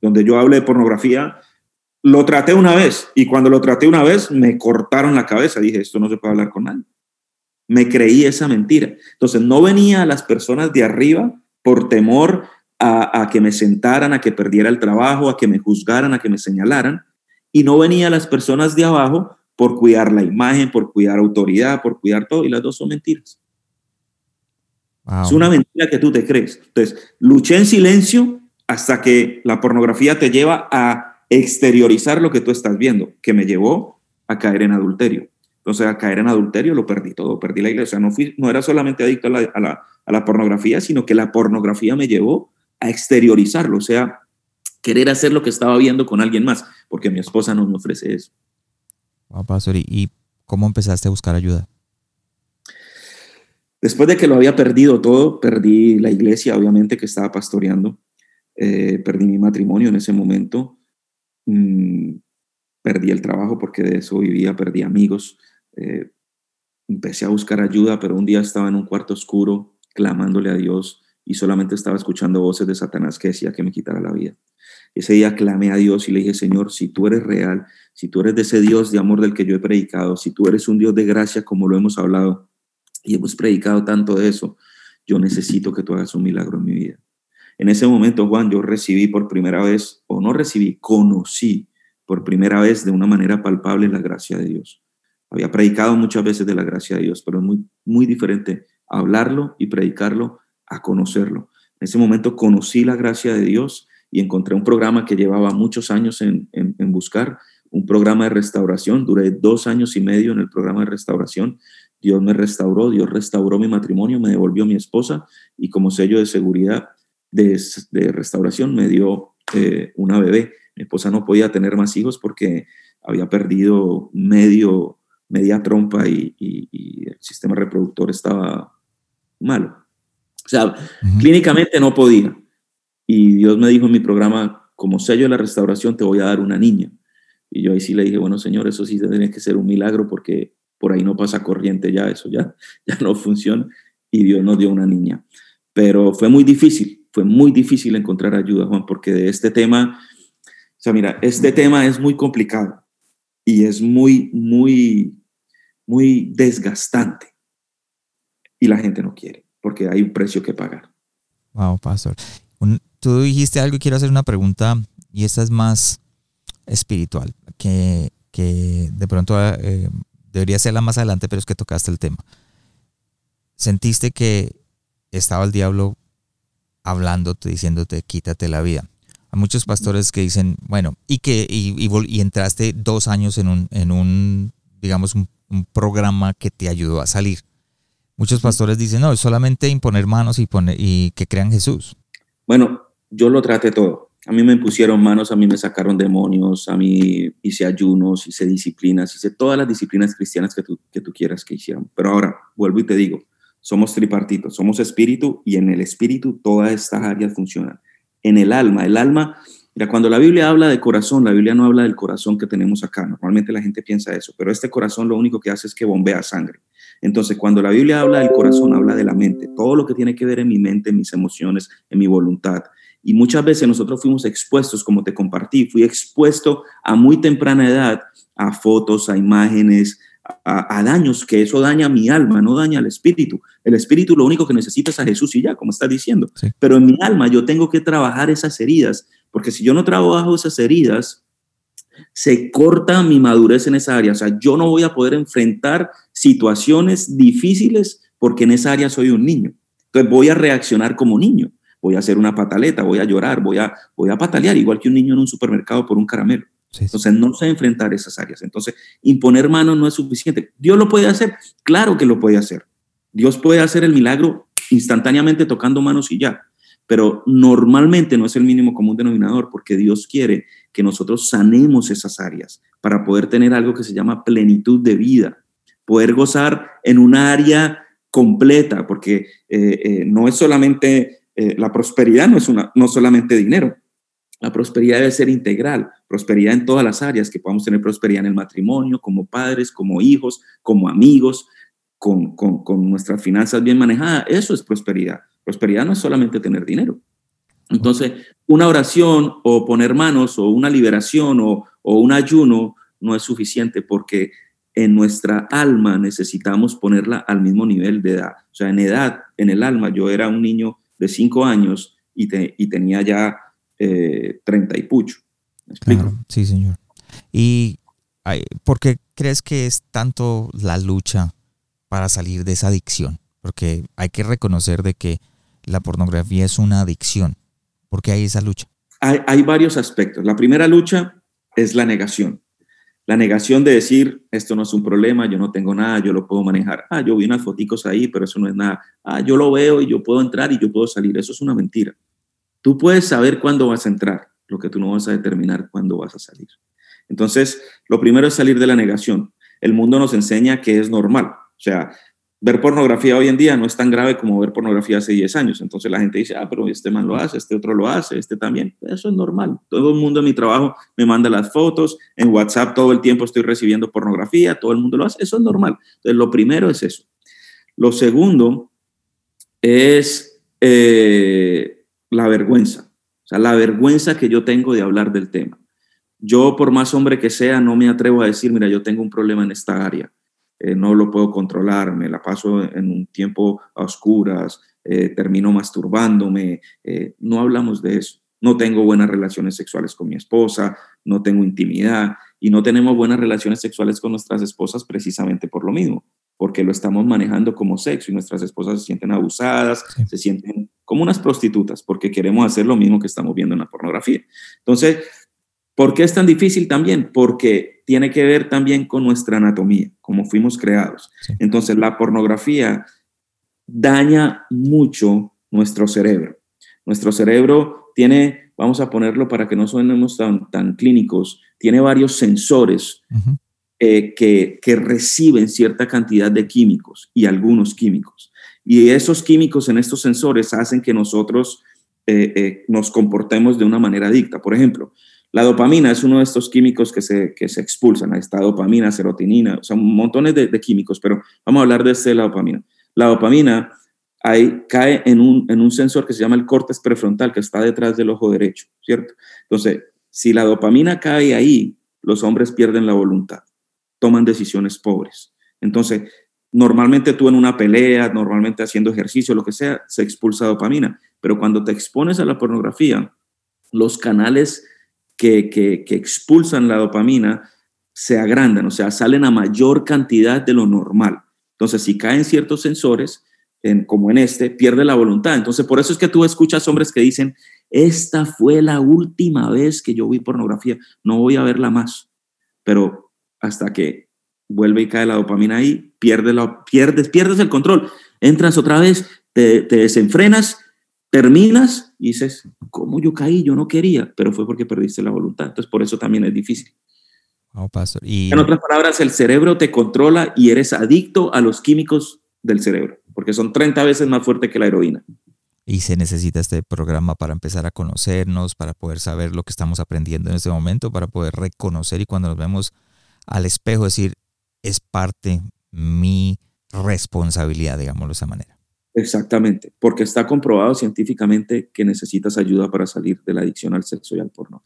Donde yo hable de pornografía, lo traté una vez y cuando lo traté una vez me cortaron la cabeza, dije, esto no se puede hablar con nadie. Me creí esa mentira. Entonces no venía a las personas de arriba por temor a, a que me sentaran, a que perdiera el trabajo, a que me juzgaran, a que me señalaran, y no venía las personas de abajo por cuidar la imagen, por cuidar autoridad, por cuidar todo, y las dos son mentiras. Es una mentira que tú te crees. Entonces, luché en silencio hasta que la pornografía te lleva a exteriorizar lo que tú estás viendo, que me llevó a caer en adulterio. Entonces, a caer en adulterio lo perdí todo, perdí la iglesia. No, fui, no era solamente adicto a la, a, la, a la pornografía, sino que la pornografía me llevó a exteriorizarlo, o sea, querer hacer lo que estaba viendo con alguien más, porque mi esposa no me ofrece eso. Pastor, ¿y cómo empezaste a buscar ayuda? Después de que lo había perdido todo, perdí la iglesia, obviamente, que estaba pastoreando, eh, perdí mi matrimonio en ese momento, mm, perdí el trabajo porque de eso vivía, perdí amigos, eh, empecé a buscar ayuda, pero un día estaba en un cuarto oscuro clamándole a Dios y solamente estaba escuchando voces de Satanás que decía que me quitara la vida. Ese día clamé a Dios y le dije, Señor, si tú eres real, si tú eres de ese Dios de amor del que yo he predicado, si tú eres un Dios de gracia como lo hemos hablado y hemos predicado tanto de eso, yo necesito que tú hagas un milagro en mi vida. En ese momento, Juan, yo recibí por primera vez, o no recibí, conocí por primera vez de una manera palpable la gracia de Dios. Había predicado muchas veces de la gracia de Dios, pero es muy, muy diferente hablarlo y predicarlo a conocerlo. En ese momento conocí la gracia de Dios y encontré un programa que llevaba muchos años en, buscar, un programa de restauración. Duré dos años y medio en el programa de restauración. Dios me restauró, Dios restauró mi matrimonio, me devolvió mi esposa y como sello de seguridad de, restauración me dio eh, una bebé. Mi esposa no podía tener más hijos porque había perdido medio, media trompa y, el sistema reproductor estaba malo. O sea, clínicamente no podía. Y Dios me dijo en mi programa, como sello de la restauración, te voy a dar una niña. Y yo ahí sí le dije, bueno, Señor, eso sí tiene que ser un milagro porque por ahí no pasa corriente ya, eso ya, ya no funciona. Y Dios nos dio una niña. Pero fue muy difícil, fue muy difícil encontrar ayuda, Juan, porque de este tema, o sea, mira, este tema es muy complicado y es muy, muy, muy desgastante y la gente no quiere porque hay un precio que pagar. Wow, pastor. tú dijiste algo y quiero hacer una pregunta y esta es más espiritual, que, que de pronto eh, debería serla más adelante, pero es que tocaste el tema. Sentiste que estaba el diablo hablándote, diciéndote, quítate la vida. Hay muchos pastores que dicen, bueno, y que y, entraste dos años en un, en un digamos, un, programa que te ayudó a salir. Muchos pastores dicen, no, es solamente imponer manos y, poner, y que crean Jesús. Bueno, yo lo traté todo. A mí me impusieron manos, a mí me sacaron demonios, a mí hice ayunos, hice disciplinas, hice todas las disciplinas cristianas que tú, que tú quieras que hicieran. Pero ahora, vuelvo y te digo, somos tripartitos, somos espíritu y en el espíritu todas estas áreas funcionan. En el alma, el alma, mira, cuando la Biblia habla de corazón, la Biblia no habla del corazón que tenemos acá. Normalmente la gente piensa eso, pero este corazón lo único que hace es que bombea sangre. Entonces, cuando la Biblia habla del corazón, habla de la mente, todo lo que tiene que ver en mi mente, en mis emociones, en mi voluntad. Y muchas veces nosotros fuimos expuestos, como te compartí, fui expuesto a muy temprana edad a fotos, a imágenes, a, daños, que eso daña mi alma, no daña al espíritu. El espíritu lo único que necesita es a Jesús y ya, como está diciendo. Pero en mi alma yo tengo que trabajar esas heridas, porque si yo no trabajo esas heridas, se corta mi madurez en esa área. O sea, yo no voy a poder enfrentar situaciones difíciles porque en esa área soy un niño. Entonces voy a reaccionar como niño. Voy a hacer una pataleta, voy a llorar, voy a, voy a patalear, igual que un niño en un supermercado por un caramelo. Entonces, no sé enfrentar esas áreas. Entonces, imponer manos no es suficiente. ¿Dios lo puede hacer? Claro que lo puede hacer. Dios puede hacer el milagro instantáneamente tocando manos y ya. Pero normalmente no es el mínimo común denominador porque Dios quiere que nosotros sanemos esas áreas para poder tener algo que se llama plenitud de vida, poder gozar en un área completa, porque eh, eh, no es solamente, eh, la prosperidad no es una, no solamente dinero, la prosperidad debe ser integral, prosperidad en todas las áreas, que podamos tener prosperidad en el matrimonio, como padres, como hijos, como amigos, con, nuestras finanzas bien manejadas. Eso es prosperidad. Prosperidad no es solamente tener dinero. Entonces, una oración o poner manos o una liberación o, o un ayuno no es suficiente porque en nuestra alma necesitamos ponerla al mismo nivel de edad. O sea, en edad, en el alma, yo era un niño de cinco años y, y tenía ya eh, 30 y pucho. sí, señor. ¿Y por qué crees que es tanto la lucha para salir de esa adicción? Porque hay que reconocer de que la pornografía es una adicción. ¿Por qué hay esa lucha? Hay, hay varios aspectos. La primera lucha es la negación. La negación de decir, esto no es un problema, yo no tengo nada, yo lo puedo manejar. Ah, yo vi unas foticos ahí, pero eso no es nada. Ah, yo lo veo y yo puedo entrar y yo puedo salir. Eso es una mentira. Tú puedes saber cuándo vas a entrar, lo que tú no vas a determinar cuándo vas a salir. Entonces, lo primero es salir de la negación. El mundo nos enseña que es normal. O sea, ver pornografía hoy en día no es tan grave como ver pornografía hace 10 años. Entonces la gente dice, ah, pero este man lo hace, este otro lo hace, este también. Eso es normal. Todo el mundo en mi trabajo me manda las fotos, en WhatsApp todo el tiempo estoy recibiendo pornografía, todo el mundo lo hace. Eso es normal. Entonces lo primero es eso. Lo segundo es eh, la vergüenza, o sea, la vergüenza que yo tengo de hablar del tema. Yo, por más hombre que sea, no me atrevo a decir, mira, yo tengo un problema en esta área, eh, no lo puedo controlar, me la paso en un tiempo a oscuras, eh, termino masturbándome, eh, no hablamos de eso. No tengo buenas relaciones sexuales con mi esposa, no tengo intimidad y no tenemos buenas relaciones sexuales con nuestras esposas precisamente por lo mismo, porque lo estamos manejando como sexo y nuestras esposas se sienten abusadas, se sienten como unas prostitutas, porque queremos hacer lo mismo que estamos viendo en la pornografía. Entonces, ¿por qué es tan difícil también? Porque tiene que ver también con nuestra anatomía, cómo fuimos creados. Entonces, la pornografía daña mucho nuestro cerebro. Nuestro cerebro tiene, vamos a ponerlo para que no suenemos tan, tan clínicos, tiene varios sensores eh, que, que reciben cierta cantidad de químicos y algunos químicos. Y esos químicos en estos sensores hacen que nosotros eh, eh, nos comportemos de una manera adicta. Por ejemplo, la dopamina es uno de estos químicos que se, que se expulsan. Ahí está dopamina, serotonina, son montones de, químicos, pero vamos a hablar de este, la dopamina. La dopamina ahí cae en un, en un sensor que se llama el córtex prefrontal, que está detrás del ojo derecho, ¿cierto? Entonces, si la dopamina cae ahí, los hombres pierden la voluntad, toman decisiones pobres. Entonces, normalmente tú en una pelea, normalmente haciendo ejercicio, lo que sea, se expulsa dopamina, pero cuando te expones a la pornografía, los canales que, expulsan la dopamina se agrandan, o sea, salen a mayor cantidad de lo normal. Entonces, si caen ciertos sensores, como en este, pierde la voluntad. Entonces, por eso es que tú escuchas hombres que dicen, esta fue la última vez que yo vi pornografía, no voy a verla más. Pero hasta que vuelve y cae la dopamina ahí, pierde la, pierdes, pierdes el control. Entras otra vez, te, desenfrenas, terminas y dices, ¿cómo yo caí? Yo no quería, pero fue porque perdiste la voluntad. Entonces, por eso también es difícil. pastor. Y... En otras palabras, el cerebro te controla y eres adicto a los químicos del cerebro, porque son 30 veces más fuerte que la heroína. Y se necesita este programa para empezar a conocernos, para poder saber lo que estamos aprendiendo en este momento, para poder reconocer y cuando nos vemos al espejo decir, es parte mi responsabilidad, digámoslo de esa manera. Exactamente, porque está comprobado científicamente que necesitas ayuda para salir de la adicción al sexo y al porno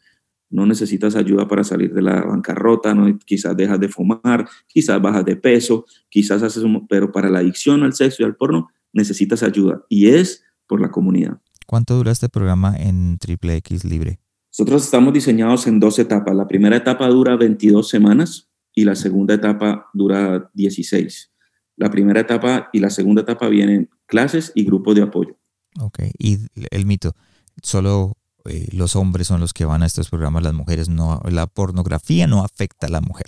no necesitas ayuda para salir de la bancarrota, no, quizás dejas de fumar, quizás bajas de peso, quizás haces un, pero para la adicción al sexo y al porno necesitas ayuda y es por la comunidad. ¿Cuánto dura este programa en Triple X Libre? Nosotros estamos diseñados en dos etapas. La primera etapa dura 22 semanas y la segunda etapa dura 16. La primera etapa y la segunda etapa vienen clases y grupos de apoyo. Ok, y el mito, solo eh, los hombres son los que van a estos programas, las mujeres no, la pornografía no afecta a la mujer.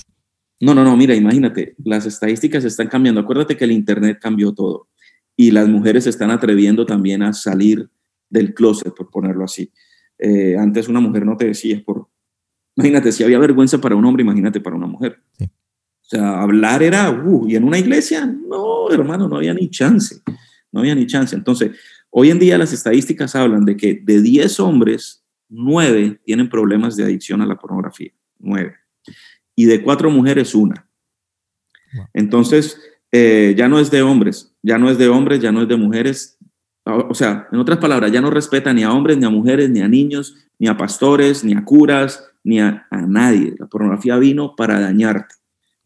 No, no, no, mira, imagínate, las estadísticas están cambiando. Acuérdate que el Internet cambió todo y las mujeres se están atreviendo también a salir del closet, por ponerlo así. Eh, antes una mujer no te decía por... Imagínate, si había vergüenza para un hombre, imagínate para una mujer. O sea, hablar era, uh, y en una iglesia, no, hermano, no había ni chance, no había ni chance. Entonces, Hoy en día las estadísticas hablan de que de 10 hombres, 9 tienen problemas de adicción a la pornografía. 9. Y de 4 mujeres, una. Entonces, eh, ya no es de hombres, ya no es de hombres, ya no es de mujeres. O sea, en otras palabras, ya no respeta ni a hombres, ni a mujeres, ni a niños, ni a pastores, ni a curas, ni a, a nadie. La pornografía vino para dañarte.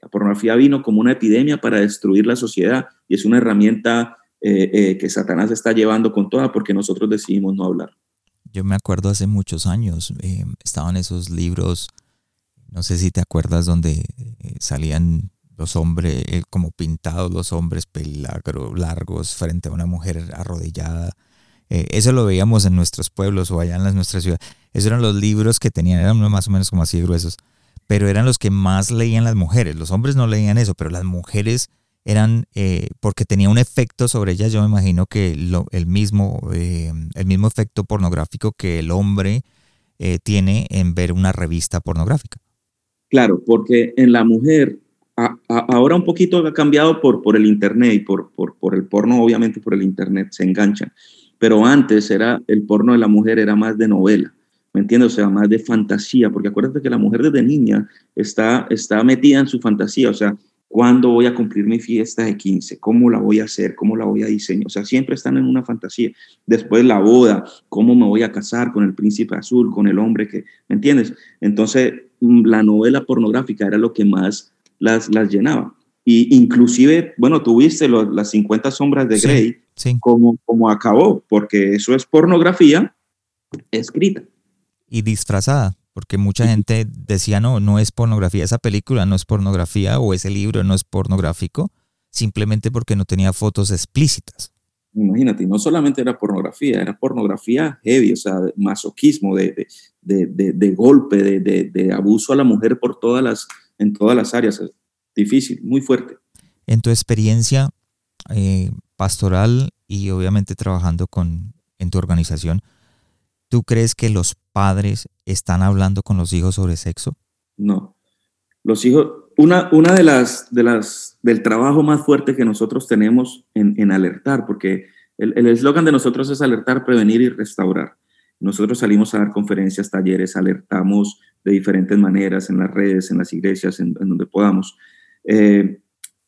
La pornografía vino como una epidemia para destruir la sociedad y es una herramienta eh, eh, que Satanás está llevando con toda porque nosotros decidimos no hablar. Yo me acuerdo hace muchos años, eh, estaban esos libros, no sé si te acuerdas, donde salían los hombres, como pintados los hombres pelagros, largos frente a una mujer arrodillada. eso lo veíamos en nuestros pueblos o allá en las, nuestras ciudades. Esos eran los libros que tenían, eran más o menos como así gruesos, pero eran los que más leían las mujeres. Los hombres no leían eso, pero las mujeres eran eh, porque tenía un efecto sobre ellas, yo me imagino que el, mismo, eh, el mismo efecto pornográfico que el hombre eh, tiene en ver una revista pornográfica. Claro, porque en la mujer, ahora un poquito ha cambiado por, por el Internet y por, por, por el porno, obviamente por el Internet, se enganchan, pero antes era el porno de la mujer era más de novela. ¿me entiendes? O sea, más de fantasía, porque acuérdate que la mujer desde niña está, está metida en su fantasía, o sea, ¿Cuándo voy a cumplir mi fiesta de 15? ¿Cómo la voy a hacer? ¿Cómo la voy a diseñar? O sea, siempre están en una fantasía. Después la boda, ¿cómo me voy a casar con el príncipe azul, con el hombre que, ¿me entiendes? Entonces, mm, la novela pornográfica era lo que más las, las llenaba. Y inclusive, bueno, tuviste las 50 sombras de Grey, Como, como acabó, porque eso es pornografía escrita. Y disfrazada porque mucha gente decía, no, no es pornografía, esa película no es pornografía o ese libro no es pornográfico, simplemente porque no tenía fotos explícitas. Imagínate, no solamente era pornografía, era pornografía heavy, o sea, masoquismo, de, de, de, de golpe, de, abuso a la mujer por todas las, en todas las áreas. Difícil, muy fuerte. En tu experiencia eh, pastoral y obviamente trabajando con, en tu organización, ¿Tú crees que los padres están hablando con los hijos sobre sexo? No. Los hijos, una, una de las, de las, del trabajo más fuerte que nosotros tenemos en, alertar, porque el eslogan de nosotros es alertar, prevenir y restaurar. Nosotros salimos a dar conferencias, talleres, alertamos de diferentes maneras en las redes, en las iglesias, en, donde podamos. Eh,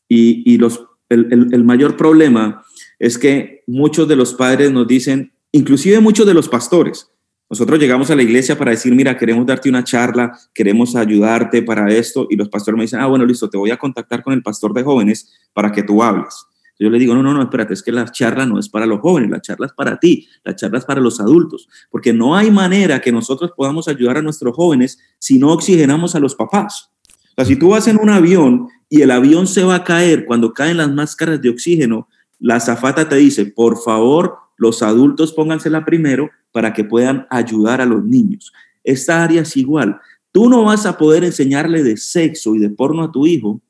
y, y los, el, el, mayor problema es que muchos de los padres nos dicen, inclusive muchos de los pastores, nosotros llegamos a la iglesia para decir, mira, queremos darte una charla, queremos ayudarte para esto, y los pastores me dicen, ah, bueno, listo, te voy a contactar con el pastor de jóvenes para que tú hables. Yo le digo, no, no, no, espérate, es que la charla no es para los jóvenes, la charla es para ti, la charla es para los adultos, porque no hay manera que nosotros podamos ayudar a nuestros jóvenes si no oxigenamos a los papás. O sea, si tú vas en un avión y el avión se va a caer cuando caen las máscaras de oxígeno, la azafata te dice, por favor, los adultos póngansela primero para que puedan ayudar a los niños. Esta área es igual. Tú no vas a poder enseñarle de sexo y de porno a tu hijo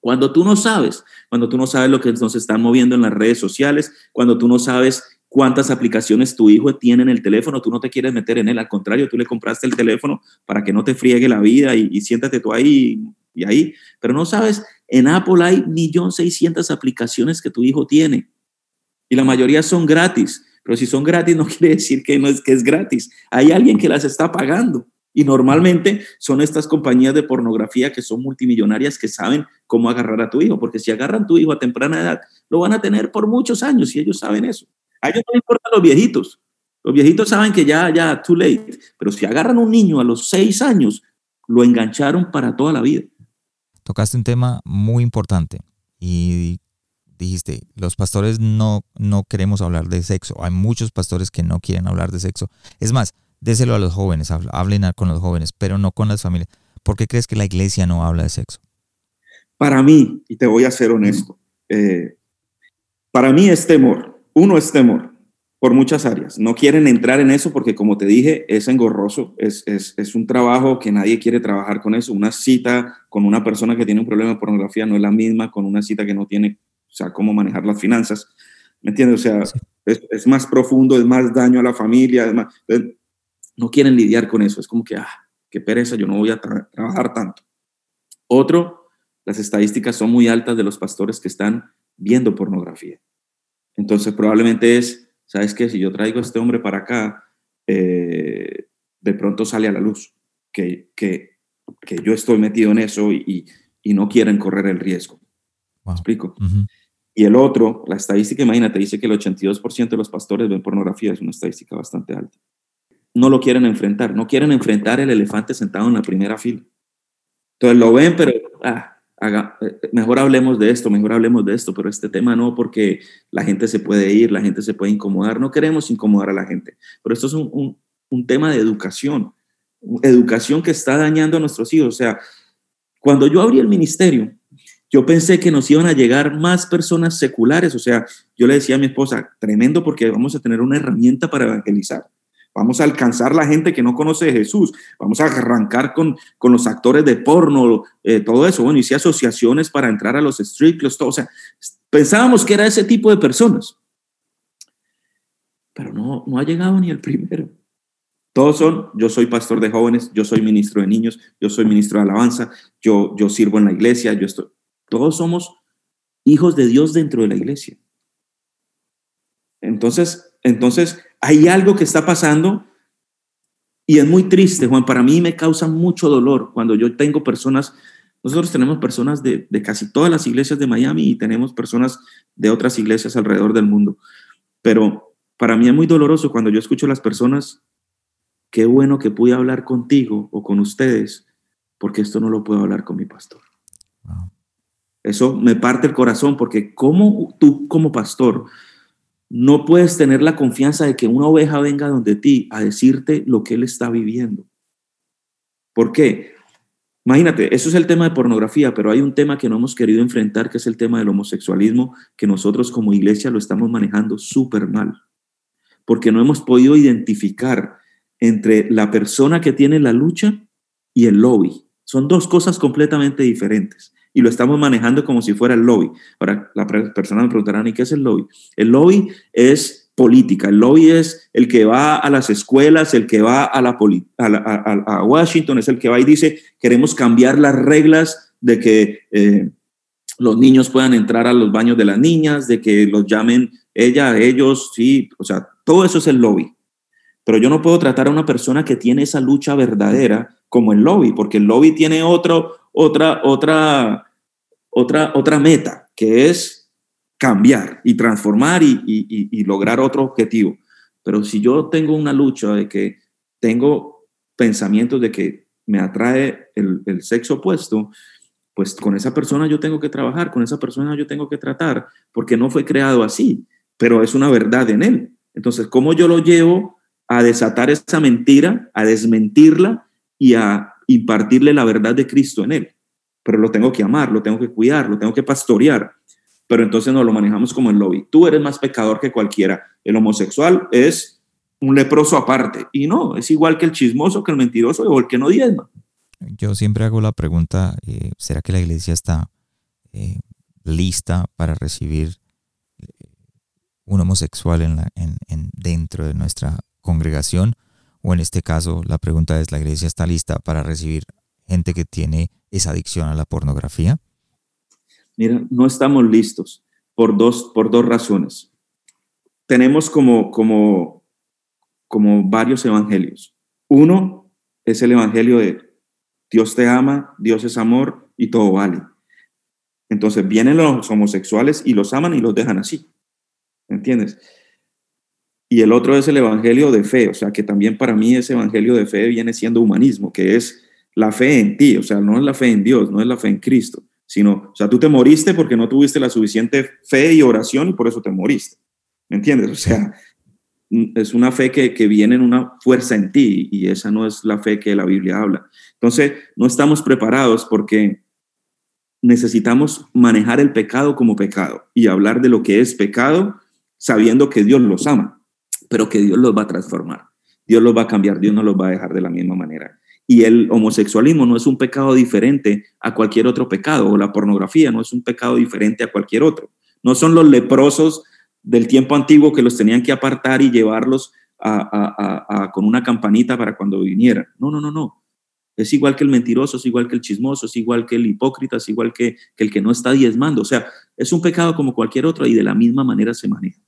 cuando tú no sabes, cuando tú no sabes lo que nos están moviendo en las redes sociales, cuando tú no sabes cuántas aplicaciones tu hijo tiene en el teléfono, tú no te quieres meter en él, al contrario, tú le compraste el teléfono para que no te friegue la vida y, siéntate tú ahí y ahí, pero no sabes, en Apple hay 1.600.000 aplicaciones que tu hijo tiene y la mayoría son gratis, pero si son gratis no quiere decir que no es que es gratis, hay alguien que las está pagando. Y normalmente son estas compañías de pornografía que son multimillonarias que saben cómo agarrar a tu hijo, porque si agarran a tu hijo a temprana edad, lo van a tener por muchos años y ellos saben eso. A ellos no importan los viejitos. Los viejitos saben que ya, ya, too late. Pero si agarran un niño a los seis años, lo engancharon para toda la vida. Tocaste un tema muy importante y dijiste, los pastores no, no queremos hablar de sexo. Hay muchos pastores que no quieren hablar de sexo. Es más, déselo a los jóvenes, hablen con los jóvenes, pero no con las familias. ¿Por qué crees que la iglesia no habla de sexo? Para mí, y te voy a ser honesto, eh, para mí es temor. Uno es temor por muchas áreas. No quieren entrar en eso porque, como te dije, es engorroso, es, es, es, un trabajo que nadie quiere trabajar con eso. Una cita con una persona que tiene un problema de pornografía no es la misma con una cita que no tiene, o sea, cómo manejar las finanzas. ¿Me entiendes? O sea, es, es, más profundo, es más daño a la familia, además no quieren lidiar con eso. Es como que, ah, qué pereza, yo no voy a trabajar tanto. Otro, las estadísticas son muy altas de los pastores que están viendo pornografía. Entonces, probablemente es, ¿sabes qué? Si yo traigo a este hombre para acá, eh, de pronto sale a la luz que, que, que yo estoy metido en eso y, y, no quieren correr el riesgo. ¿Me explico? Y el otro, la estadística, imagínate, dice que el 82% de los pastores ven pornografía, es una estadística bastante alta no lo quieren enfrentar, no quieren enfrentar el elefante sentado en la primera fila. Entonces lo ven, pero ah, eh, mejor hablemos de esto, mejor hablemos de esto, pero este tema no, porque la gente se puede ir, la gente se puede incomodar, no queremos incomodar a la gente, pero esto es un, un tema de educación, educación que está dañando a nuestros hijos. O sea, cuando yo abrí el ministerio, yo pensé que nos iban a llegar más personas seculares, o sea, yo le decía a mi esposa, tremendo porque vamos a tener una herramienta para evangelizar. Vamos a alcanzar la gente que no conoce a Jesús. Vamos a arrancar con, con los actores de porno, eh, todo eso. Bueno, hice asociaciones para entrar a los street clubs, todo. O sea, pensábamos que era ese tipo de personas. Pero no, no ha llegado ni el primero. Todos son, yo soy pastor de jóvenes, yo soy ministro de niños, yo soy ministro de alabanza, yo, yo sirvo en la iglesia, yo estoy. Todos somos hijos de Dios dentro de la iglesia. Entonces, entonces hay algo que está pasando y es muy triste, Juan. Para mí me causa mucho dolor cuando yo tengo personas, nosotros tenemos personas de, casi todas las iglesias de Miami y tenemos personas de otras iglesias alrededor del mundo. Pero para mí es muy doloroso cuando yo escucho a las personas, qué bueno que pude hablar contigo o con ustedes, porque esto no lo puedo hablar con mi pastor. Eso me parte el corazón porque como tú como pastor no puedes tener la confianza de que una oveja venga donde ti a decirte lo que él está viviendo. ¿Por qué? Imagínate, eso es el tema de pornografía, pero hay un tema que no hemos querido enfrentar, que es el tema del homosexualismo, que nosotros como iglesia lo estamos manejando súper mal, porque no hemos podido identificar entre la persona que tiene la lucha y el lobby. Son dos cosas completamente diferentes y lo estamos manejando como si fuera el lobby. Ahora, la persona me preguntará, ¿y qué es el lobby? El lobby es política, el lobby es el que va a las escuelas, el que va a, la, a, Washington, es el que va y dice, queremos cambiar las reglas de que eh, los niños puedan entrar a los baños de las niñas, de que los llamen ella, ellos, sí, o sea, todo eso es el lobby. Pero yo no puedo tratar a una persona que tiene esa lucha verdadera como el lobby, porque el lobby tiene otro, otra, otra, otra, otra meta, que es cambiar y transformar y, lograr otro objetivo. Pero si yo tengo una lucha de que tengo pensamientos de que me atrae el, el sexo opuesto, pues con esa persona yo tengo que trabajar, con esa persona yo tengo que tratar, porque no fue creado así, pero es una verdad en él. Entonces, ¿cómo yo lo llevo a desatar esa mentira, a desmentirla y a impartirle la verdad de Cristo en él? Pero lo tengo que amar, lo tengo que cuidar, lo tengo que pastorear. Pero entonces nos lo manejamos como el lobby. Tú eres más pecador que cualquiera. El homosexual es un leproso aparte. Y no, es igual que el chismoso, que el mentiroso o el que no diezma. Yo siempre hago la pregunta, eh, ¿será que la iglesia está eh, lista para recibir eh, un homosexual en dentro de nuestra congregación? O en este caso, la pregunta es, ¿la iglesia está lista para recibir gente que tiene esa adicción a la pornografía? Mira, no estamos listos por dos, por dos razones. Tenemos como, como, como varios evangelios. Uno es el evangelio de Dios te ama, Dios es amor y todo vale. Entonces vienen los homosexuales y los aman y los dejan así. ¿Entiendes? Y el otro es el evangelio de fe, o sea que también para mí ese evangelio de fe viene siendo humanismo, que es la fe en ti, o sea, no es la fe en Dios, no es la fe en Cristo, sino, o sea, tú te moriste porque no tuviste la suficiente fe y oración y por eso te moriste. ¿Me entiendes? O sea, es una fe que, que, viene en una fuerza en ti y esa no es la fe que la Biblia habla. Entonces, no estamos preparados porque necesitamos manejar el pecado como pecado y hablar de lo que es pecado sabiendo que Dios los ama, pero que Dios los va a transformar. Dios los va a cambiar, Dios no los va a dejar de la misma manera. Y el homosexualismo no es un pecado diferente a cualquier otro pecado, o la pornografía no es un pecado diferente a cualquier otro. No son los leprosos del tiempo antiguo que los tenían que apartar y llevarlos con una campanita para cuando vinieran. No, no, no, no. Es igual que el mentiroso, es igual que el chismoso, es igual que el hipócrita, es igual que, el que no está diezmando. O sea, es un pecado como cualquier otro y de la misma manera se maneja.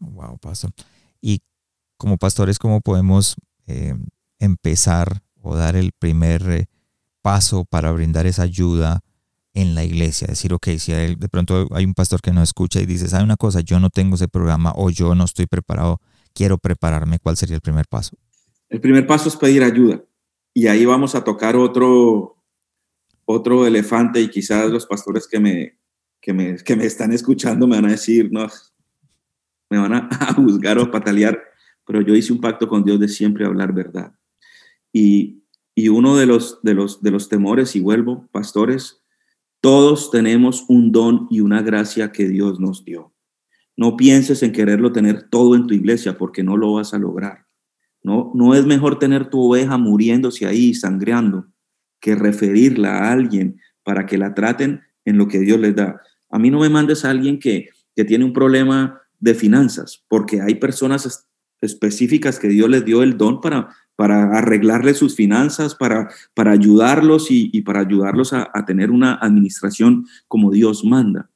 Wow, pastor. Y como pastores, ¿cómo podemos eh, empezar o dar el primer eh, paso para brindar esa ayuda en la iglesia. Decir, ok, si de pronto hay un pastor que no escucha y dice, ¿sabe una cosa? Yo no tengo ese programa o yo no estoy preparado, quiero prepararme. ¿Cuál sería el primer paso? El primer paso es pedir ayuda. Y ahí vamos a tocar otro, otro elefante y quizás los pastores que me, que me, que me están escuchando me van a decir, no, me van a, juzgar o patalear, pero yo hice un pacto con Dios de siempre hablar verdad. Y, y uno de los, de, los, de los temores, y vuelvo, pastores, todos tenemos un don y una gracia que Dios nos dio. No pienses en quererlo tener todo en tu iglesia porque no lo vas a lograr. No, no es mejor tener tu oveja muriéndose ahí, sangreando, que referirla a alguien para que la traten en lo que Dios les da. A mí no me mandes a alguien que, que tiene un problema de finanzas, porque hay personas específicas que Dios les dio el don para, para arreglarle sus finanzas, para, para ayudarlos y, para ayudarlos a, tener una administración como Dios manda.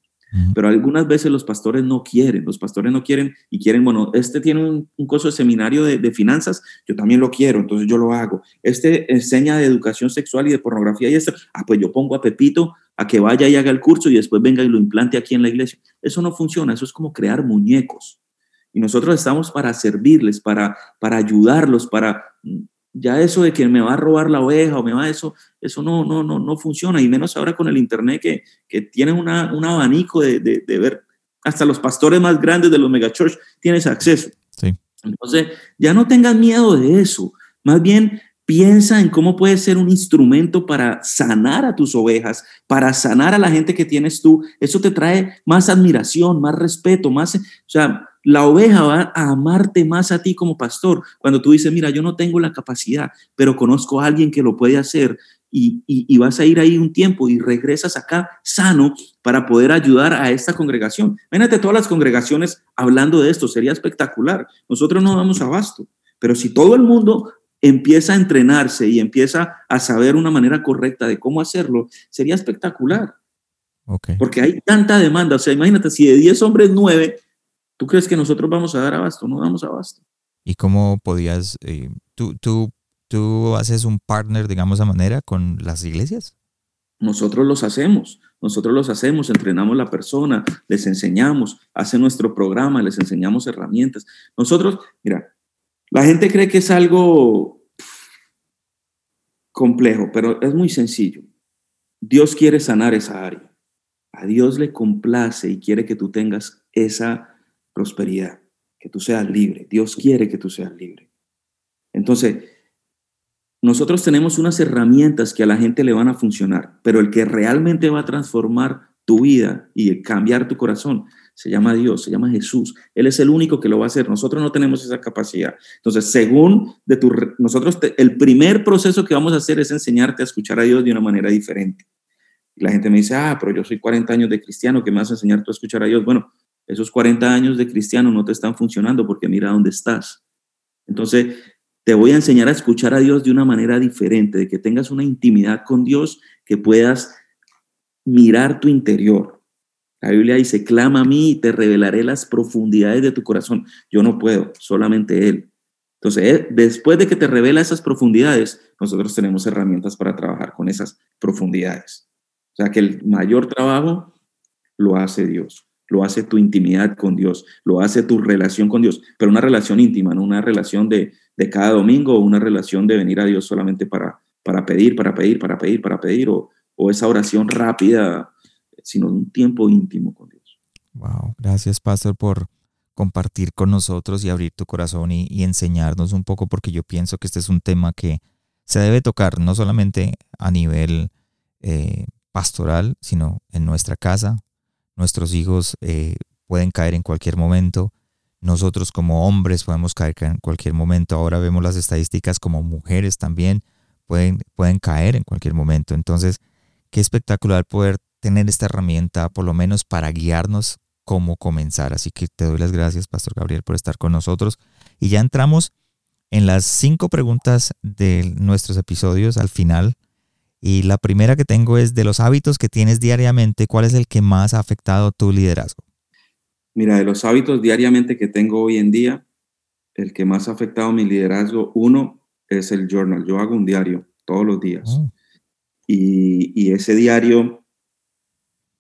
Pero algunas veces los pastores no quieren, los pastores no quieren y quieren, bueno, este tiene un, curso de seminario de, finanzas, yo también lo quiero, entonces yo lo hago. Este enseña de educación sexual y de pornografía y esto, ah, pues yo pongo a Pepito a que vaya y haga el curso y después venga y lo implante aquí en la iglesia. Eso no funciona, eso es como crear muñecos. Y nosotros estamos para servirles, para, para ayudarlos, para ya eso de que me va a robar la oveja o me va a eso, eso no, no, no, no funciona. Y menos ahora con el Internet que, que tienen una, un abanico de, de, ver, hasta los pastores más grandes de los megachurch tienes acceso. Sí. Entonces, ya no tengas miedo de eso. Más bien, piensa en cómo puede ser un instrumento para sanar a tus ovejas, para sanar a la gente que tienes tú. Eso te trae más admiración, más respeto, más, o sea, la oveja va a amarte más a ti como pastor cuando tú dices, mira, yo no tengo la capacidad, pero conozco a alguien que lo puede hacer y, vas a ir ahí un tiempo y regresas acá sano para poder ayudar a esta congregación. Vénate todas las congregaciones hablando de esto, sería espectacular. Nosotros no damos abasto, pero si todo el mundo empieza a entrenarse y empieza a saber una manera correcta de cómo hacerlo, sería espectacular. Porque hay tanta demanda. O sea, imagínate, si de 10 hombres, 9 ¿Tú crees que nosotros vamos a dar abasto? No damos abasto. ¿Y cómo podías, eh, tú, tú, tú haces un partner, digamos, de manera con las iglesias? Nosotros los hacemos. nosotros los hacemos, entrenamos la persona, les enseñamos, hacen nuestro programa, les enseñamos herramientas. Nosotros, mira, la gente cree que es algo complejo, pero es muy sencillo. Dios quiere sanar esa área. A Dios le complace y quiere que tú tengas esa prosperidad, que tú seas libre. Dios quiere que tú seas libre. Entonces, nosotros tenemos unas herramientas que a la gente le van a funcionar, pero el que realmente va a transformar tu vida y cambiar tu corazón se llama Dios, se llama Jesús. Él es el único que lo va a hacer. Nosotros no tenemos esa capacidad. Entonces, según de tu, nosotros, el primer proceso que vamos a hacer es enseñarte a escuchar a Dios de una manera diferente. Y la gente me dice, ah, pero yo soy 40 años de cristiano, ¿qué me vas a enseñar tú a escuchar a Dios? Bueno, esos 40 años de cristiano no te están funcionando porque mira dónde estás. Entonces, te voy a enseñar a escuchar a Dios de una manera diferente, de que tengas una intimidad con Dios, que puedas mirar tu interior. La Biblia dice, clama a mí y te revelaré las profundidades de tu corazón. Yo no puedo, solamente Él. Entonces, después de que te revela esas profundidades, nosotros tenemos herramientas para trabajar con esas profundidades. O sea que el mayor trabajo lo hace Dios, lo hace tu intimidad con Dios, lo hace tu relación con Dios, pero una relación íntima, no una relación de, de cada domingo una relación de venir a Dios solamente para, para pedir, para pedir, para pedir, para pedir, o, o esa oración rápida, sino un tiempo íntimo con Dios. Wow, gracias Pastor por compartir con nosotros y abrir tu corazón y, enseñarnos un poco, porque yo pienso que este es un tema que se debe tocar no solamente a nivel eh, pastoral, sino en nuestra casa. Nuestros hijos eh, pueden caer en cualquier momento nosotros como hombres podemos caer en cualquier momento. Ahora vemos las estadísticas como mujeres también pueden, pueden caer en cualquier momento. Entonces, qué espectacular poder tener esta herramienta, por lo menos para guiarnos cómo comenzar. Así que te doy las gracias, Pastor Gabriel, por estar con nosotros. Y ya entramos en las cinco preguntas de nuestros episodios al final. Y la primera que tengo es de los hábitos que tienes diariamente, ¿cuál es el que más ha afectado tu liderazgo? Mira, de los hábitos diariamente que tengo hoy en día, el que más ha afectado mi liderazgo, uno, es el journal. Yo hago un diario todos los días. Oh. Y, ese diario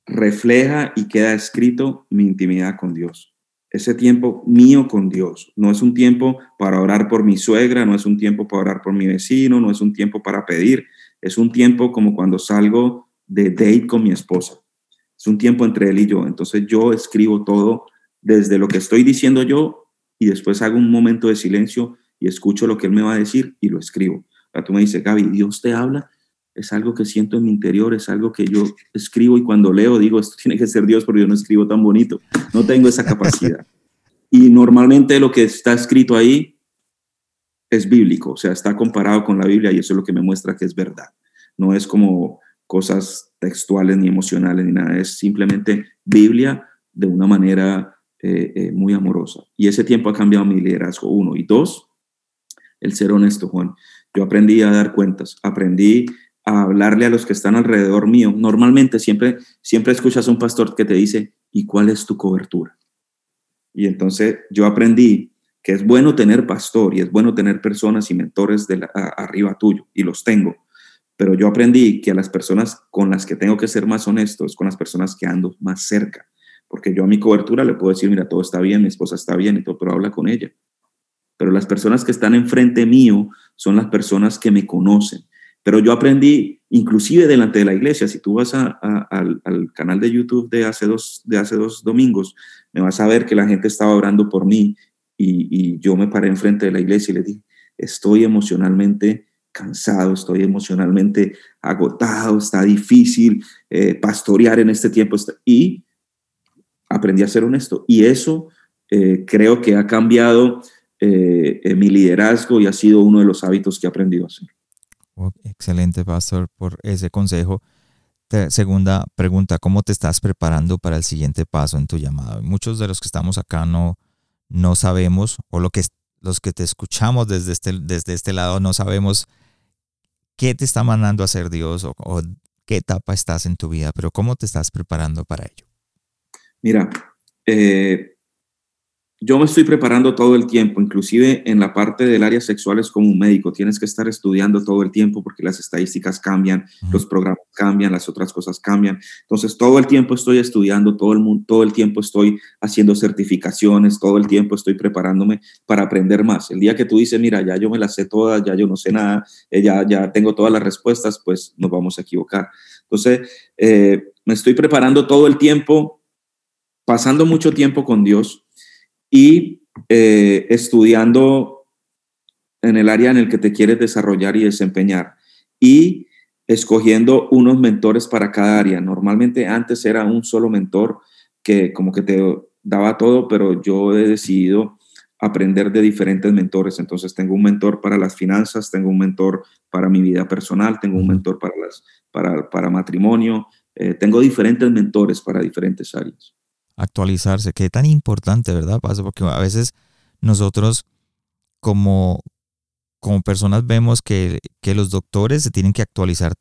refleja y queda escrito mi intimidad con Dios. Ese tiempo mío con Dios. No es un tiempo para orar por mi suegra, no es un tiempo para orar por mi vecino, no es un tiempo para pedir. Es un tiempo como cuando salgo de date con mi esposa. Es un tiempo entre él y yo. Entonces yo escribo todo desde lo que estoy diciendo yo y después hago un momento de silencio y escucho lo que él me va a decir y lo escribo. O tú me dices, Gaby, Dios te habla. Es algo que siento en mi interior, es algo que yo escribo y cuando leo digo, esto tiene que ser Dios porque yo no escribo tan bonito. No tengo esa capacidad. y normalmente lo que está escrito ahí es bíblico, o sea, está comparado con la Biblia y eso es lo que me muestra que es verdad. No es como cosas textuales ni emocionales ni nada, es simplemente Biblia de una manera eh, eh, muy amorosa. Y ese tiempo ha cambiado mi liderazgo, uno. Y dos, el ser honesto, Juan. Yo aprendí a dar cuentas, aprendí a hablarle a los que están alrededor mío. Normalmente siempre, siempre escuchas a un pastor que te dice, ¿y cuál es tu cobertura? Y entonces yo aprendí que es bueno tener pastor y es bueno tener personas y mentores de arriba tuyo, y los tengo pero yo aprendí que a las personas con las que tengo que ser más honesto es con las personas que ando más cerca, porque yo a mi cobertura le puedo decir, mira, todo está bien, mi esposa está bien y todo, pero habla con ella. Pero las personas que están enfrente mío son las personas que me conocen. Pero yo aprendí, inclusive delante de la iglesia, si tú vas al, canal de YouTube de hace, dos, de hace dos domingos, me vas a ver que la gente estaba orando por mí y, yo me paré enfrente de la iglesia y le dije, estoy emocionalmente cansado, estoy emocionalmente agotado, está difícil eh, pastorear en este tiempo. Y aprendí a ser honesto. Y eso eh, creo que ha cambiado eh, mi liderazgo y ha sido uno de los hábitos que he aprendido a hacer. excelente, Pastor, por ese consejo. segunda pregunta, ¿cómo te estás preparando para el siguiente paso en tu llamado? Muchos de los que estamos acá no, no sabemos, o lo que, los que te escuchamos desde este, desde este lado no sabemos qué te está mandando a hacer Dios o, qué etapa estás en tu vida, pero cómo te estás preparando para ello. Mira, eh, yo me estoy preparando todo el tiempo, inclusive en la parte del área sexual es como un médico, tienes que estar estudiando todo el tiempo porque las estadísticas cambian, los programas cambian, las otras cosas cambian. Entonces, todo el tiempo estoy estudiando, todo el, mundo, todo el tiempo estoy haciendo certificaciones, todo el tiempo estoy preparándome para aprender más. El día que tú dices, mira, ya yo me las sé todas, ya yo no sé nada, eh, ya, ya tengo todas las respuestas, pues nos vamos a equivocar. Entonces, eh, me estoy preparando todo el tiempo, pasando mucho tiempo con Dios y eh, estudiando en el área en el que te quieres desarrollar y desempeñar y escogiendo unos mentores para cada área. Normalmente antes era un solo mentor que como que te daba todo, pero yo he decidido aprender de diferentes mentores. Entonces tengo un mentor para las finanzas, tengo un mentor para mi vida personal, tengo un mentor para, las, para, para matrimonio, eh, tengo diferentes mentores para diferentes áreas actualizarse. Qué tan importante, ¿verdad? Pasa porque a veces nosotros como, como personas vemos que, los doctores se tienen que actualizar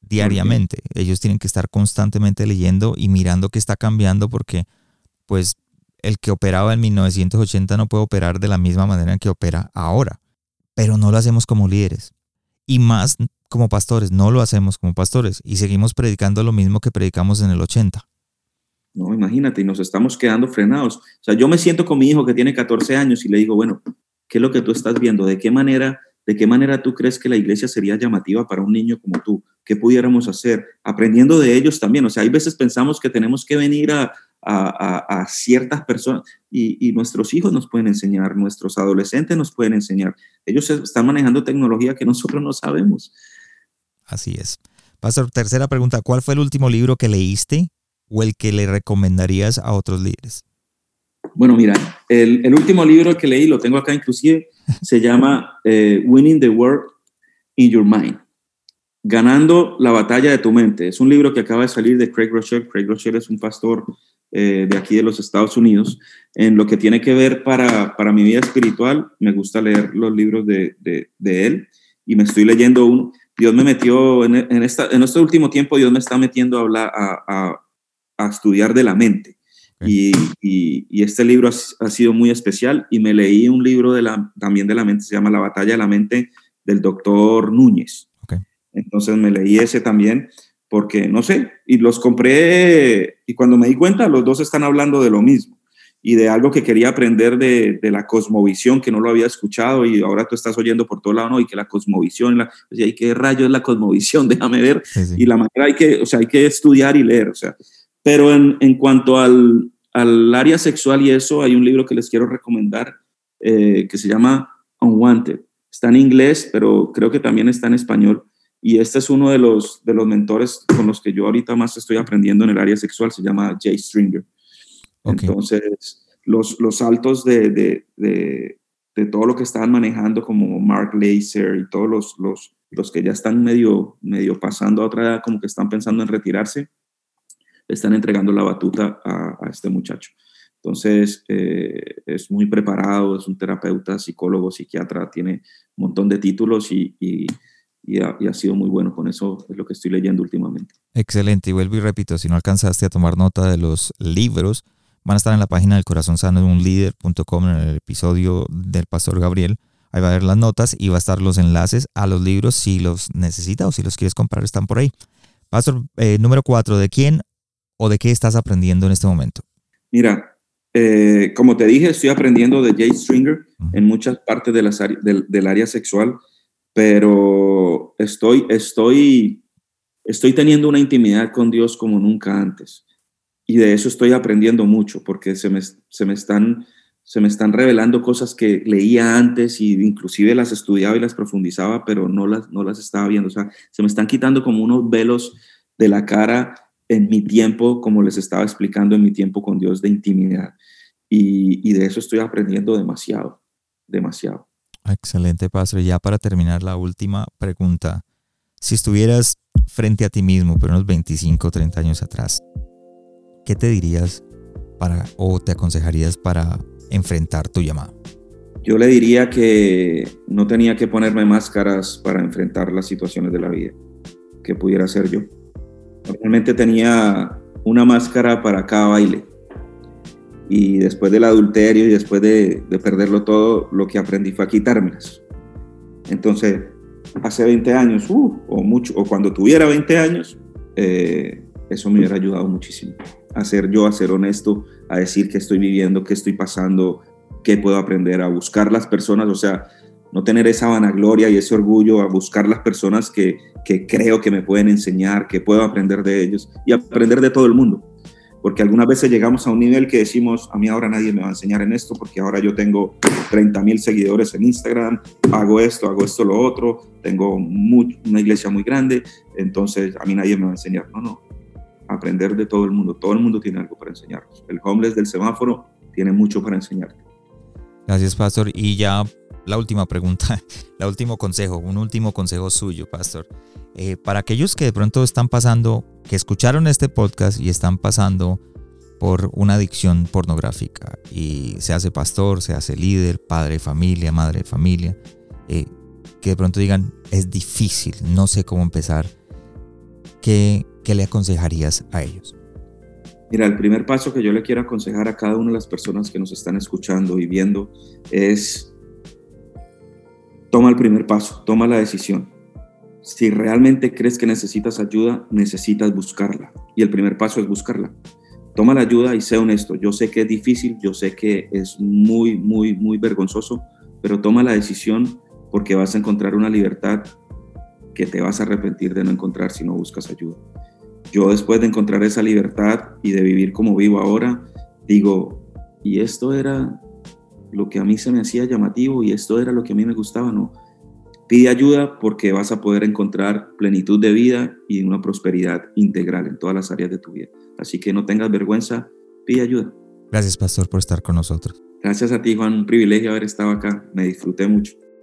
diariamente. Ellos tienen que estar constantemente leyendo y mirando qué está cambiando porque pues el que operaba en 1980 no puede operar de la misma manera en que opera ahora. Pero no lo hacemos como líderes. Y más como pastores, no lo hacemos como pastores. Y seguimos predicando lo mismo que predicamos en el 80. No, imagínate, y nos estamos quedando frenados. O sea, yo me siento con mi hijo que tiene 14 años y le digo, bueno, ¿qué es lo que tú estás viendo? ¿De qué manera, de qué manera tú crees que la iglesia sería llamativa para un niño como tú? ¿Qué pudiéramos hacer? Aprendiendo de ellos también. O sea, hay veces pensamos que tenemos que venir a, a, ciertas personas y, y, nuestros hijos nos pueden enseñar, nuestros adolescentes nos pueden enseñar. Ellos están manejando tecnología que nosotros no sabemos. Así es. Pastor, tercera pregunta, ¿cuál fue el último libro que leíste o el que le recomendarías a otros líderes? Bueno, mira, el, último libro que leí, lo tengo acá inclusive, se llama eh, Winning the World in Your Mind. Ganando la batalla de tu mente. Es un libro que acaba de salir de Craig Rochelle. Craig Rochelle es un pastor eh, de aquí de los Estados Unidos. En lo que tiene que ver para, para mi vida espiritual, me gusta leer los libros de, de, él y me estoy leyendo uno. Dios me metió en, en, esta, en este último tiempo, Dios me está metiendo a, hablar, a a estudiar de la mente. Y, y, este libro ha, sido muy especial y me leí un libro de la, también de la mente, se llama La batalla de la mente del doctor Núñez. Entonces me leí ese también porque, no sé, y los compré y cuando me di cuenta, los dos están hablando de lo mismo y de algo que quería aprender de, de la cosmovisión, que no lo había escuchado y ahora tú estás oyendo por todo lado, ¿no? Y que la cosmovisión, la, y ¿qué rayo es la cosmovisión? Déjame ver. Y la manera hay que, o sea, hay que estudiar y leer, o sea, pero en, en cuanto al, al, área sexual y eso, hay un libro que les quiero recomendar eh, que se llama Unwanted. Está en inglés, pero creo que también está en español. Y este es uno de los, de los mentores con los que yo ahorita más estoy aprendiendo en el área sexual, se llama Jay Stringer. Entonces, los, los saltos de, de, de, de, todo lo que estaban manejando, como Mark Laser y todos los, los, los que ya están medio, medio pasando a otra edad, como que están pensando en retirarse, están entregando la batuta a, este muchacho. Entonces, eh, es muy preparado, es un terapeuta, psicólogo, psiquiatra, tiene un montón de títulos y, y, ha, sido muy bueno con eso, es lo que estoy leyendo últimamente. Excelente, y vuelvo y repito, si no alcanzaste a tomar nota de los libros, van a estar en la página del corazón sano de un líder.com en el episodio del pastor Gabriel. Ahí va a haber las notas y va a estar los enlaces a los libros si los necesitas o si los quieres comprar, están por ahí. Pastor, eh, número cuatro, ¿de quién o de qué estás aprendiendo en este momento? Mira, eh, como te dije, estoy aprendiendo de Jay Stringer en muchas partes de las del, del, área sexual, pero estoy, estoy, estoy teniendo una intimidad con Dios como nunca antes. Y de eso estoy aprendiendo mucho, porque se me, se me, están, se me están revelando cosas que leía antes y inclusive las estudiaba y las profundizaba, pero no las, no las estaba viendo. O sea, se me están quitando como unos velos de la cara en mi tiempo, como les estaba explicando, en mi tiempo con Dios de intimidad. Y, de eso estoy aprendiendo demasiado, demasiado. Excelente, Pastor. Ya para terminar, la última pregunta. Si estuvieras frente a ti mismo, pero unos 25 o 30 años atrás, ¿qué te dirías para o te aconsejarías para enfrentar tu llamado? Yo le diría que no tenía que ponerme máscaras para enfrentar las situaciones de la vida, que pudiera ser yo Normalmente tenía una máscara para cada baile. y después del adulterio y después de, perderlo todo, lo que aprendí fue a quitármelas. Entonces, hace 20 años, uh, o, mucho, o cuando tuviera 20 años, eh, eso me hubiera ayudado muchísimo. A ser yo, a ser honesto, a decir qué estoy viviendo, qué estoy pasando, qué puedo aprender, a buscar las personas, o sea, no tener esa vanagloria y ese orgullo, a buscar las personas que, que creo que me pueden enseñar, que puedo aprender de ellos y aprender de todo el mundo porque algunas veces llegamos a un nivel que decimos, a mí ahora nadie me va a enseñar en esto, porque ahora yo tengo 30 mil seguidores en Instagram, hago esto, hago esto, lo otro, tengo una iglesia muy grande, entonces a mí nadie me va a enseñar. No, no, aprender de todo el mundo, todo el mundo tiene algo para enseñarnos. El homeless del semáforo tiene mucho para enseñarte. Gracias, pastor. Y ya la última pregunta, el último consejo, un último consejo suyo, pastor. Eh, para aquellos que de pronto están pasando, que escucharon este podcast y están pasando por una adicción pornográfica y se hace pastor, se hace líder, padre de familia, madre de familia, eh, que de pronto digan, es difícil, no sé cómo empezar, ¿qué, ¿qué le aconsejarías a ellos? Mira, el primer paso que yo le quiero aconsejar a cada una de las personas que nos están escuchando y viendo es, toma el primer paso, toma la decisión si realmente crees que necesitas ayuda, necesitas buscarla. Y el primer paso es buscarla. Toma la ayuda y sé honesto. Yo sé que es difícil, yo sé que es muy, muy, muy vergonzoso, pero toma la decisión porque vas a encontrar una libertad que te vas a arrepentir de no encontrar si no buscas ayuda. Yo después de encontrar esa libertad y de vivir como vivo ahora, digo, y esto era lo que a mí se me hacía llamativo y esto era lo que a mí me gustaba, no Pide ayuda porque vas a poder encontrar plenitud de vida y una prosperidad integral en todas las áreas de tu vida. Así que no tengas vergüenza, pide ayuda. Gracias, pastor, por estar con nosotros. Gracias a ti, Juan. Un privilegio haber estado acá. Me disfruté mucho.